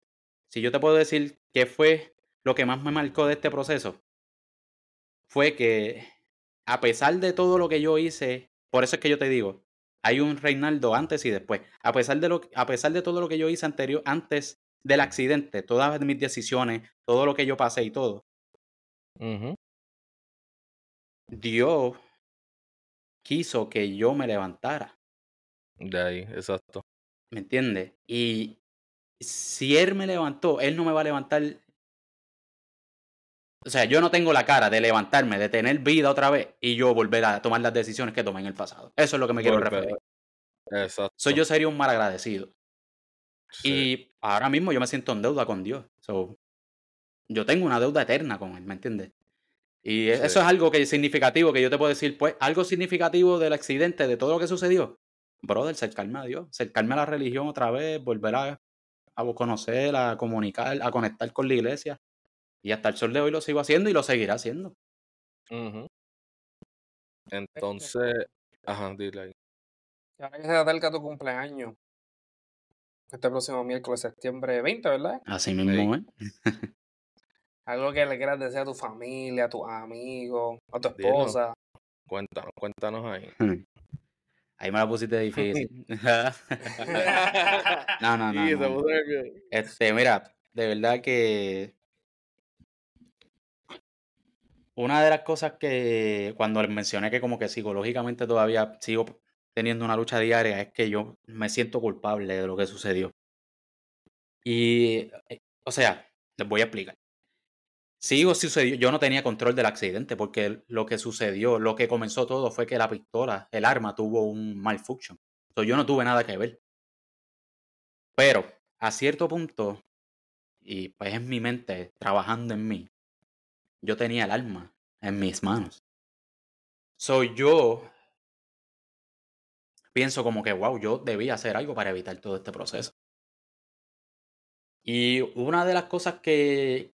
si yo te puedo decir qué fue lo que más me marcó de este proceso, fue que a pesar de todo lo que yo hice, por eso es que yo te digo, hay un Reinaldo antes y después. A pesar de lo, a pesar de todo lo que yo hice anterior, antes del accidente, todas mis decisiones, todo lo que yo pasé y todo. Dios quiso que yo me levantara.
De ahí, exacto.
¿Me entiendes? Y si Él me levantó, Él no me va a levantar. O sea, yo no tengo la cara de levantarme, de tener vida otra vez y yo volver a tomar las decisiones que tomé en el pasado. Eso es lo que me quiero referir.
Exacto.
So, yo sería un mal agradecido.
Sí.
Y ahora mismo yo me siento en deuda con Dios. So, yo tengo una deuda eterna con Él, ¿me entiendes? Y
Sí.
eso es algo que es significativo, que yo te puedo decir, pues, algo significativo del accidente, de todo lo que sucedió. Brother, acercarme a Dios, acercarme a la religión otra vez, volver a, a conocer, a comunicar, a conectar con la iglesia. Y hasta el sol de hoy lo sigo haciendo y lo seguiré haciendo.
Entonces, ajá, dile ahí.
Y ahora que se acerca tu cumpleaños, este próximo miércoles, septiembre 20, ¿verdad?
Así mismo, ¿eh?
Algo que le quieras decir a tu familia, a tus amigos, a tu
Dilo.
esposa.
Cuéntanos, cuéntanos ahí.
Ahí me la pusiste difícil. no, no, no. Este, mira, de verdad que una de las cosas que cuando les mencioné que como que psicológicamente todavía sigo teniendo una lucha diaria es que yo me siento culpable de lo que sucedió. Y, eh, o sea, les voy a explicar. Sigo sucedió, yo no tenía control del accidente porque lo que sucedió, lo que comenzó todo fue que la pistola, el arma tuvo un malfunction. So, yo no tuve nada que ver. Pero a cierto punto, y pues en mi mente, trabajando en mí, yo tenía el arma en mis manos. Soy yo pienso como que, wow, yo debía hacer algo para evitar todo este proceso. Y una de las cosas que,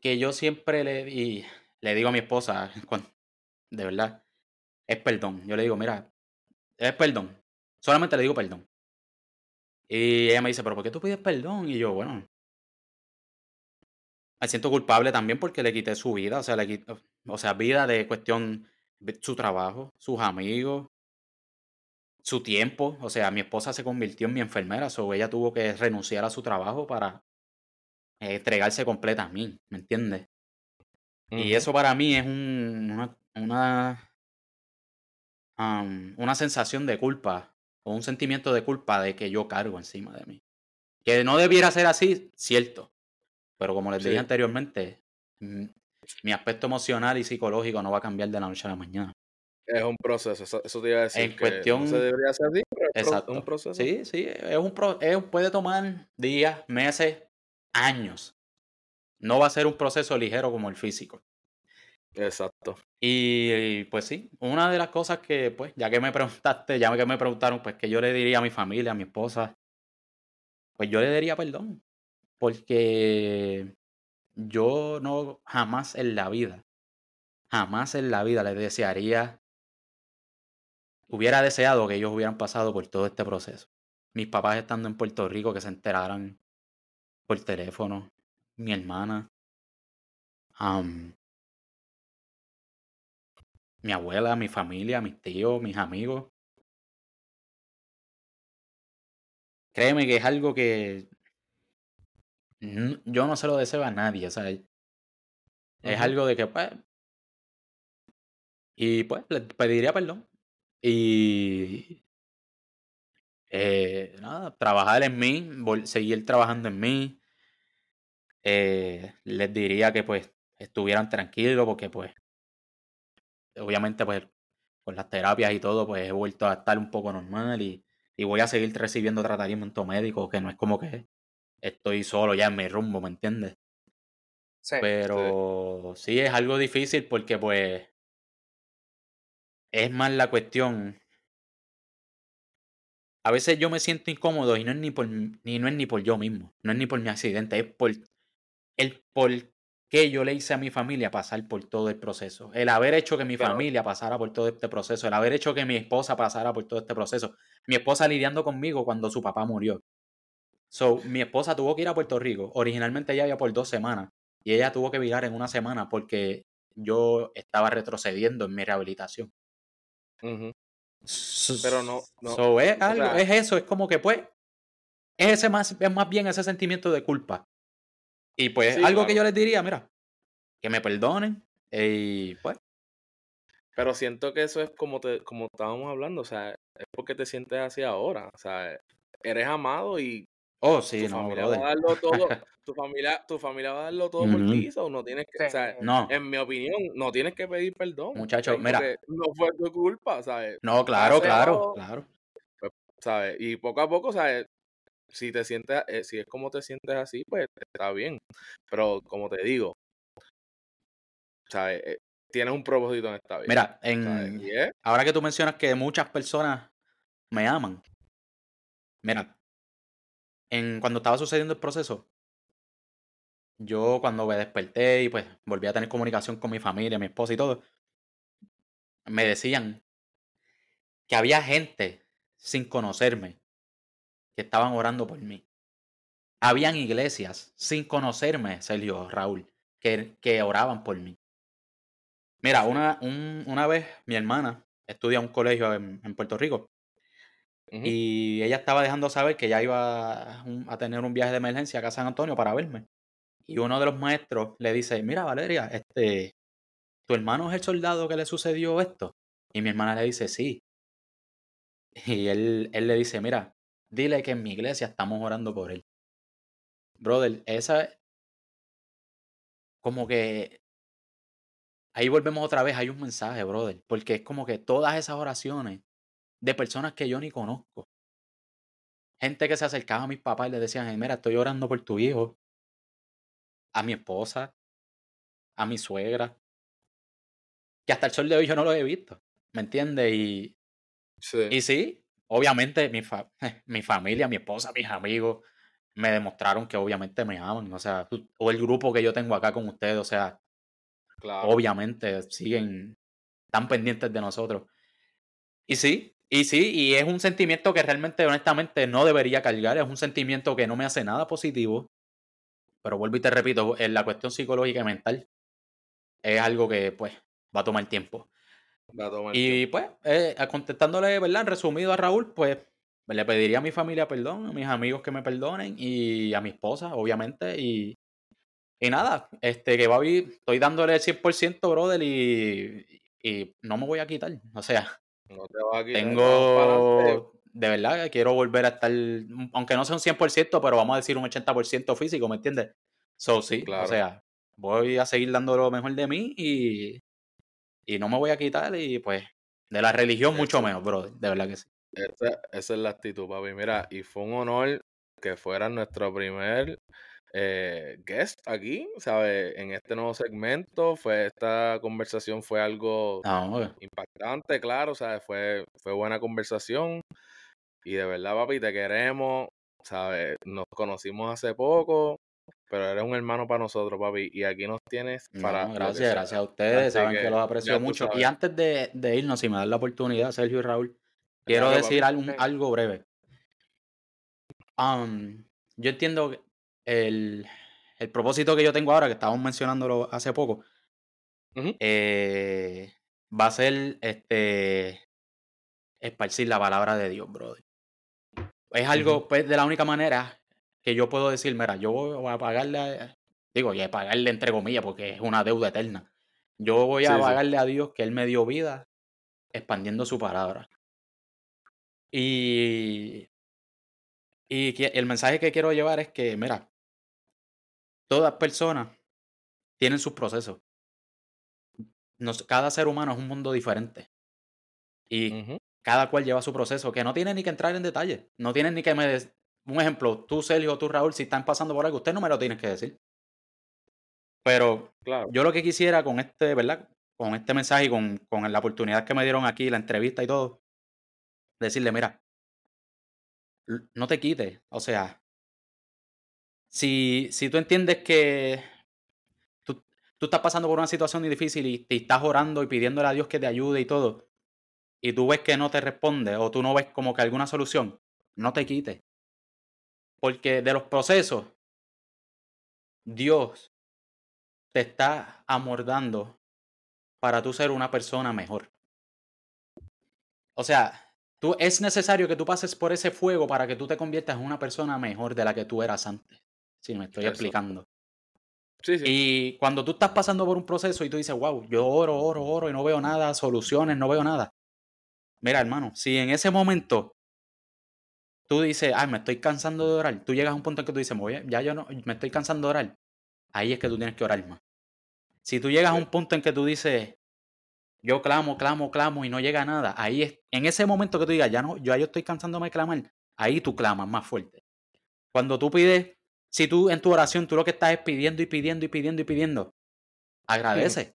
que yo siempre le, di- le digo a mi esposa, de verdad, es perdón. Yo le digo, mira, es perdón. Solamente le digo perdón. Y ella me dice, pero ¿por qué tú pides perdón? Y yo, bueno, me siento culpable también porque le quité su vida, o sea, le quité, o sea, vida de cuestión, su trabajo, sus amigos, su tiempo. O sea, mi esposa se convirtió en mi enfermera, o ella tuvo que renunciar a su trabajo para entregarse completa a mí, ¿me entiendes? Y eso para mí es un- una, una, una sensación de culpa o un sentimiento de culpa de que yo cargo encima de mí. Que no debiera ser así, cierto. Pero como les dije
Sí.
anteriormente, mm, mi aspecto emocional y psicológico no va a cambiar de la noche a la mañana.
Es un proceso, eso, eso te iba a decir.
En
que
cuestión-
No se debería hacer así, pero es pro-
Exacto.
un proceso.
Sí, sí, es un pro- es- puede tomar días, meses, años. No va a ser un proceso ligero como el físico.
Exacto.
Y, y, pues sí, una de las cosas que, pues, ya que me preguntaste, ya que me preguntaron, pues que yo le diría a mi familia, a mi esposa, pues yo le diría perdón. Porque yo no jamás en la vida jamás en la vida les desearía, hubiera deseado que ellos hubieran pasado por todo este proceso. Mis papás estando en Puerto Rico, que se enteraran por teléfono, mi hermana, mi abuela, mi familia, mis tíos, mis amigos. Créeme que es algo que yo no se lo deseo a nadie, o sea, es algo de que, pues, y pues, le pediría perdón. Y eh, nada, trabajar en mí, seguir trabajando en mí. Eh, les diría que pues estuvieran tranquilos porque pues obviamente pues con las terapias y todo pues he vuelto a estar un poco normal y, y voy a seguir recibiendo tratamiento médico que no es como que estoy solo ya en mi rumbo, ¿me entiendes? Sí, Pero sí. es algo difícil porque pues es más la cuestión. A veces yo me siento incómodo y no es ni por ni no es ni por yo mismo, no es ni por mi accidente, es por el por qué yo le hice a mi familia pasar por todo el proceso. El haber hecho que mi familia pasara por todo este proceso, el haber hecho que mi esposa pasara por todo este proceso. Mi esposa lidiando conmigo cuando su papá murió. So, mi esposa tuvo que ir a Puerto Rico. Originalmente ella iba por dos semanas y ella tuvo que virar en una semana porque yo estaba retrocediendo en mi rehabilitación.
Pero no.
es, algo, es eso, es como que pues. Es, ese más, es más bien ese sentimiento de culpa. Y pues algo que yo les diría, mira, que me perdonen y pues.
Pero siento que eso es como te, como estábamos hablando, o sea, es porque te sientes así ahora, o sea, eres amado y
Oh, sí,
tu no, familia va a darlo todo, tu familia, tu familia va a darlo todo por ti, o no tienes que, o sea, no. en mi opinión, no tienes que pedir perdón.
Muchachos, mira.
No fue tu culpa, ¿sabes?
No, claro, claro, claro.
Pues, ¿Sabes? Y poco a poco, ¿sabes? Si te sientes, eh, si es como te sientes así, pues está bien. Pero como te digo, ¿sabes? Eh, tienes un propósito en esta vida.
Mira, en, ahora que tú mencionas que muchas personas me aman, mira, en, cuando estaba sucediendo el proceso, yo cuando me desperté y pues volví a tener comunicación con mi familia, mi esposa y todo, me decían que había gente sin conocerme que estaban orando por mí. Habían iglesias sin conocerme, Sergio, Raúl, que, que oraban por mí. Mira, una, una vez mi hermana estudia en un colegio en Puerto Rico y ella estaba dejando saber que ya iba a tener un viaje de emergencia acá a San Antonio para verme. Y uno de los maestros le dice, mira Valeria, este, ¿tu hermano es el soldado que le sucedió esto? Y mi hermana le dice, sí. Y él, él le dice, mira, dile que en mi iglesia estamos orando por él. Brother, esa... Como que... Ahí volvemos otra vez, hay un mensaje, brother. Porque es como que todas esas oraciones de personas que yo ni conozco. Gente que se acercaba a mis papás y le decían, mira, estoy orando por tu hijo. A mi esposa, a mi suegra. Que hasta el sol de hoy yo no lo he visto. ¿Me entiendes? Y sí. y sí, obviamente mi, mi familia, mi esposa, mis amigos me demostraron que obviamente me aman. O sea, o el grupo que yo tengo acá con ustedes, o sea, obviamente siguen tan pendientes de nosotros. Y sí, y sí, y es un sentimiento que realmente, honestamente, no debería cargar. Es un sentimiento que no me hace nada positivo. Pero vuelvo y te repito, en la cuestión psicológica y mental es algo que, pues, va a tomar tiempo.
A
y, pues, eh, contestándole, ¿verdad? Resumido a Raúl, pues, le pediría a mi familia perdón, a mis amigos que me perdonen y a mi esposa, obviamente. Y, y nada, este, que va a vivir, estoy dándole el 100%, brother, y, y no me voy a quitar. O sea, tengo, de verdad, quiero volver a estar, aunque no sea un 100%, pero vamos a decir un 80% físico, ¿me entiendes? So, sí, o sea, voy a seguir dando lo mejor de mí y, y no me voy a quitar y pues de la religión mucho menos, bro, de verdad que sí.
Esa, esa, es la actitud, papi. Mira, y fue un honor que fuera nuestro primer eh, guest aquí, ¿sabes? En este nuevo segmento, fue esta conversación fue algo ah, impactante, claro, ¿sabes? Fue, fue buena conversación y de verdad, papi, te queremos, ¿sabes? Nos conocimos hace poco pero eres un hermano para nosotros, papi. Y aquí nos tienes para.
gracias, gracias a ustedes. saben que, los aprecio mucho. Y antes de, irnos, si me dan la oportunidad, Sergio y Raúl, quiero decir algo, breve. Um, yo entiendo el, el propósito que yo tengo ahora, que estábamos mencionándolo hace poco, eh, va a ser este esparcir la palabra de Dios, brother. Es algo, pues, de la única manera que yo puedo decir, mira, yo voy a pagarle, digo, y a pagarle entre comillas, porque es una deuda eterna. Yo voy a pagarle a Dios que Él me dio vida expandiendo su palabra. Y, y el mensaje que quiero llevar es que, mira, todas personas tienen sus procesos. cada ser humano es un mundo diferente. Y cada cual lleva su proceso, que no tiene ni que entrar en detalle. No tienen ni que me, un ejemplo, tú, Sergio, tú, Raúl, si están pasando por algo, usted no me lo tienes que decir. Pero claro. yo lo que quisiera con este, ¿verdad? Con este mensaje y con, con la oportunidad que me dieron aquí, la entrevista y todo, decirle, mira, no te quites. O sea, si, si tú entiendes que tú, tú, estás pasando por una situación difícil y te estás orando y pidiéndole a Dios que te ayude y todo, y tú ves que no te responde o tú no ves como que alguna solución, no te quites. Porque de los procesos, Dios te está amordando para tú ser una persona mejor. O sea, tú, es necesario que tú pases por ese fuego para que tú te conviertas en una persona mejor de la que tú eras antes. Si me estoy explicando. Sí, sí. Y cuando tú estás pasando por un proceso y tú dices, wow, yo oro, oro, oro y no veo nada, soluciones, no veo nada. Mira, hermano, si en ese momento tú dices, ay, me estoy cansando de orar, tú llegas a un punto en que tú dices, ya yo no, me estoy cansando de orar, ahí es que tú tienes que orar más. Si tú llegas a un punto en que tú dices, yo clamo, clamo, clamo y no llega nada, ahí es, en ese momento que tú digas, ya no, yo, ya yo estoy cansándome de clamar, ahí tú clamas más fuerte. Cuando tú pides, si tú en tu oración, tú lo que estás es pidiendo y pidiendo y pidiendo y pidiendo, agradece.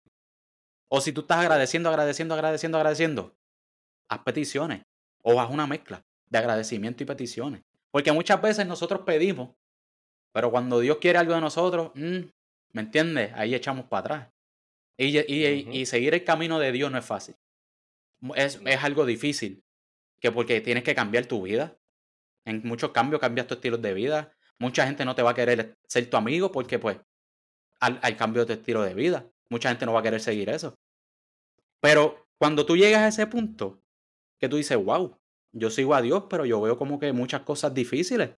O si tú estás agradeciendo, agradeciendo, agradeciendo, agradeciendo, haz peticiones o haz una mezcla de agradecimiento y peticiones. Porque muchas veces nosotros pedimos, pero cuando Dios quiere algo de nosotros, mm, ¿me entiendes? Ahí echamos para atrás. Y, y, seguir el camino de Dios no es fácil. Es, es, algo difícil. Que porque tienes que cambiar tu vida. En muchos cambios cambias tu estilo de vida. Mucha gente no te va a querer ser tu amigo porque pues al, al cambio de tu estilo de vida. Mucha gente no va a querer seguir eso. Pero cuando tú llegas a ese punto, que tú dices, wow, yo sigo a Dios, pero yo veo como que muchas cosas difíciles.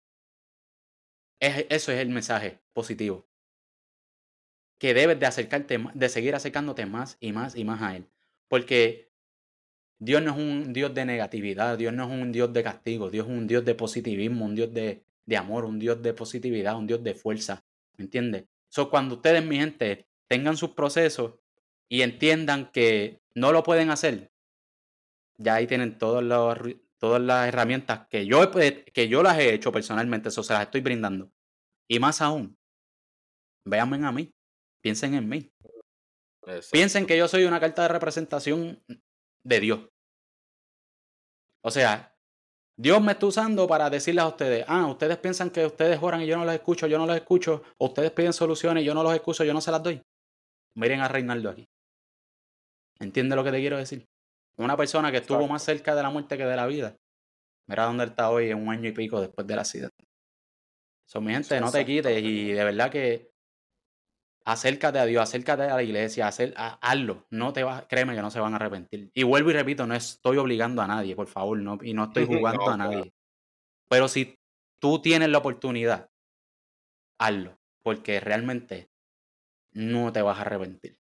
eso es el mensaje positivo. Que debes de acercarte, de seguir acercándote más y más y más a Él. Porque Dios no es un Dios de negatividad, Dios no es un Dios de castigo, Dios es un Dios de positivismo, un Dios de, de amor, un Dios de positividad, un Dios de fuerza. ¿Me entiendes? So, cuando ustedes, mi gente, tengan sus procesos y entiendan que no lo pueden hacer, ya ahí tienen todos los, todas las herramientas que yo, que yo las he hecho personalmente, eso se las estoy brindando. Y más aún, véanme a mí, piensen en mí. Piensen que yo soy una carta de representación de Dios. O sea, Dios me está usando para decirles a ustedes, ah, ustedes piensan que ustedes oran y yo no los escucho, yo no los escucho, ustedes piden soluciones y yo no los escucho, yo no se las doy. Miren a Reinaldo aquí. ¿Entiende lo que te quiero decir? Una persona que estuvo más cerca de la muerte que de la vida. Mira dónde está hoy un año y pico después del accidente. Son mi gente, no te quites y de verdad que acércate a Dios, acércate a la iglesia, hacer, hazlo. No te vas, créeme que no se van a arrepentir. Y vuelvo y repito, no estoy obligando a nadie, por favor, no, y no estoy jugando a nadie. Pero si tú tienes la oportunidad, hazlo, porque realmente no te vas a arrepentir.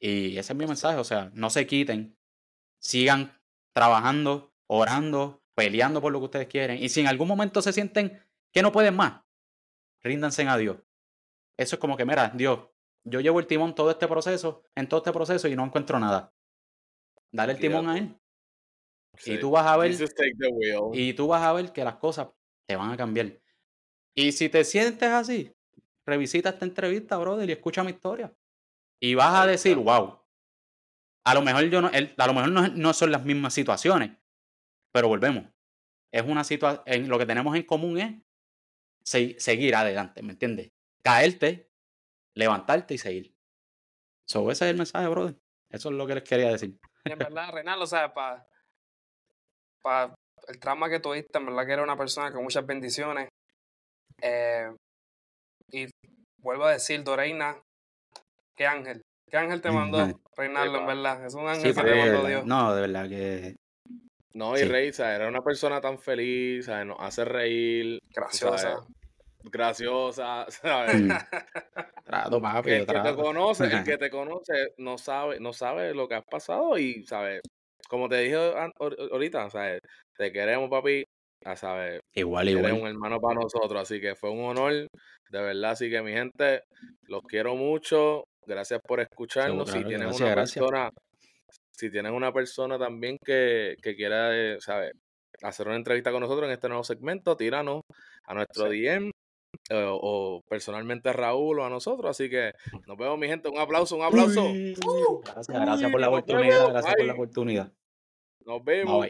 Y ese es mi mensaje, o sea, no se quiten, sigan trabajando, orando, peleando por lo que ustedes quieren. Y si en algún momento se sienten que no pueden más, ríndanse a Dios. Eso es como que, mira, Dios, yo llevo el timón todo este proceso, en todo este proceso y no encuentro nada. Dale el timón a él. Y tú vas a ver. Y tú vas a ver que las cosas te van a cambiar. Y si te sientes así, revisita esta entrevista, brother, y escucha mi historia. Y vas a decir, wow, a lo mejor, yo no, a lo mejor no, son las mismas situaciones, pero volvemos. Es una situación, lo que tenemos en común es seguir adelante, ¿me entiendes? caerte, levantarte y seguir. So, ese es el mensaje, brother. Eso es lo que les quería decir.
en verdad, Reinaldo, o sea, para pa el trauma que tuviste, en verdad que era una persona con muchas bendiciones. Eh, y vuelvo a decir, Doreina, qué ángel. ¿Qué ángel te mandó, Reinaldo, en verdad? Es un ángel que te mandó Dios.
No, de verdad que
no, y Rey, Era una persona tan feliz, ¿sabes? Nos hace reír.
Graciosa.
Graciosa, ¿sabes? Mm.
papi,
el que te conoce, el que te conoce no sabe, no sabe lo que has pasado y, ¿sabes? Como te dije ahorita, ¿sabes? Te queremos, papi, a saber.
Igual, igual.
Eres un hermano para nosotros, así que fue un honor, de verdad. Así que, mi gente, los quiero mucho. Gracias por escucharnos. si tienes una persona si tienes una persona también que, que quiera, eh, hacer una entrevista con nosotros en este nuevo segmento, tíranos a nuestro DM eh, o, personalmente a Raúl o a nosotros. Así que nos vemos, mi gente. Un aplauso, un aplauso.
gracias, gracias por la oportunidad. Gracias por la oportunidad.
Nos vemos.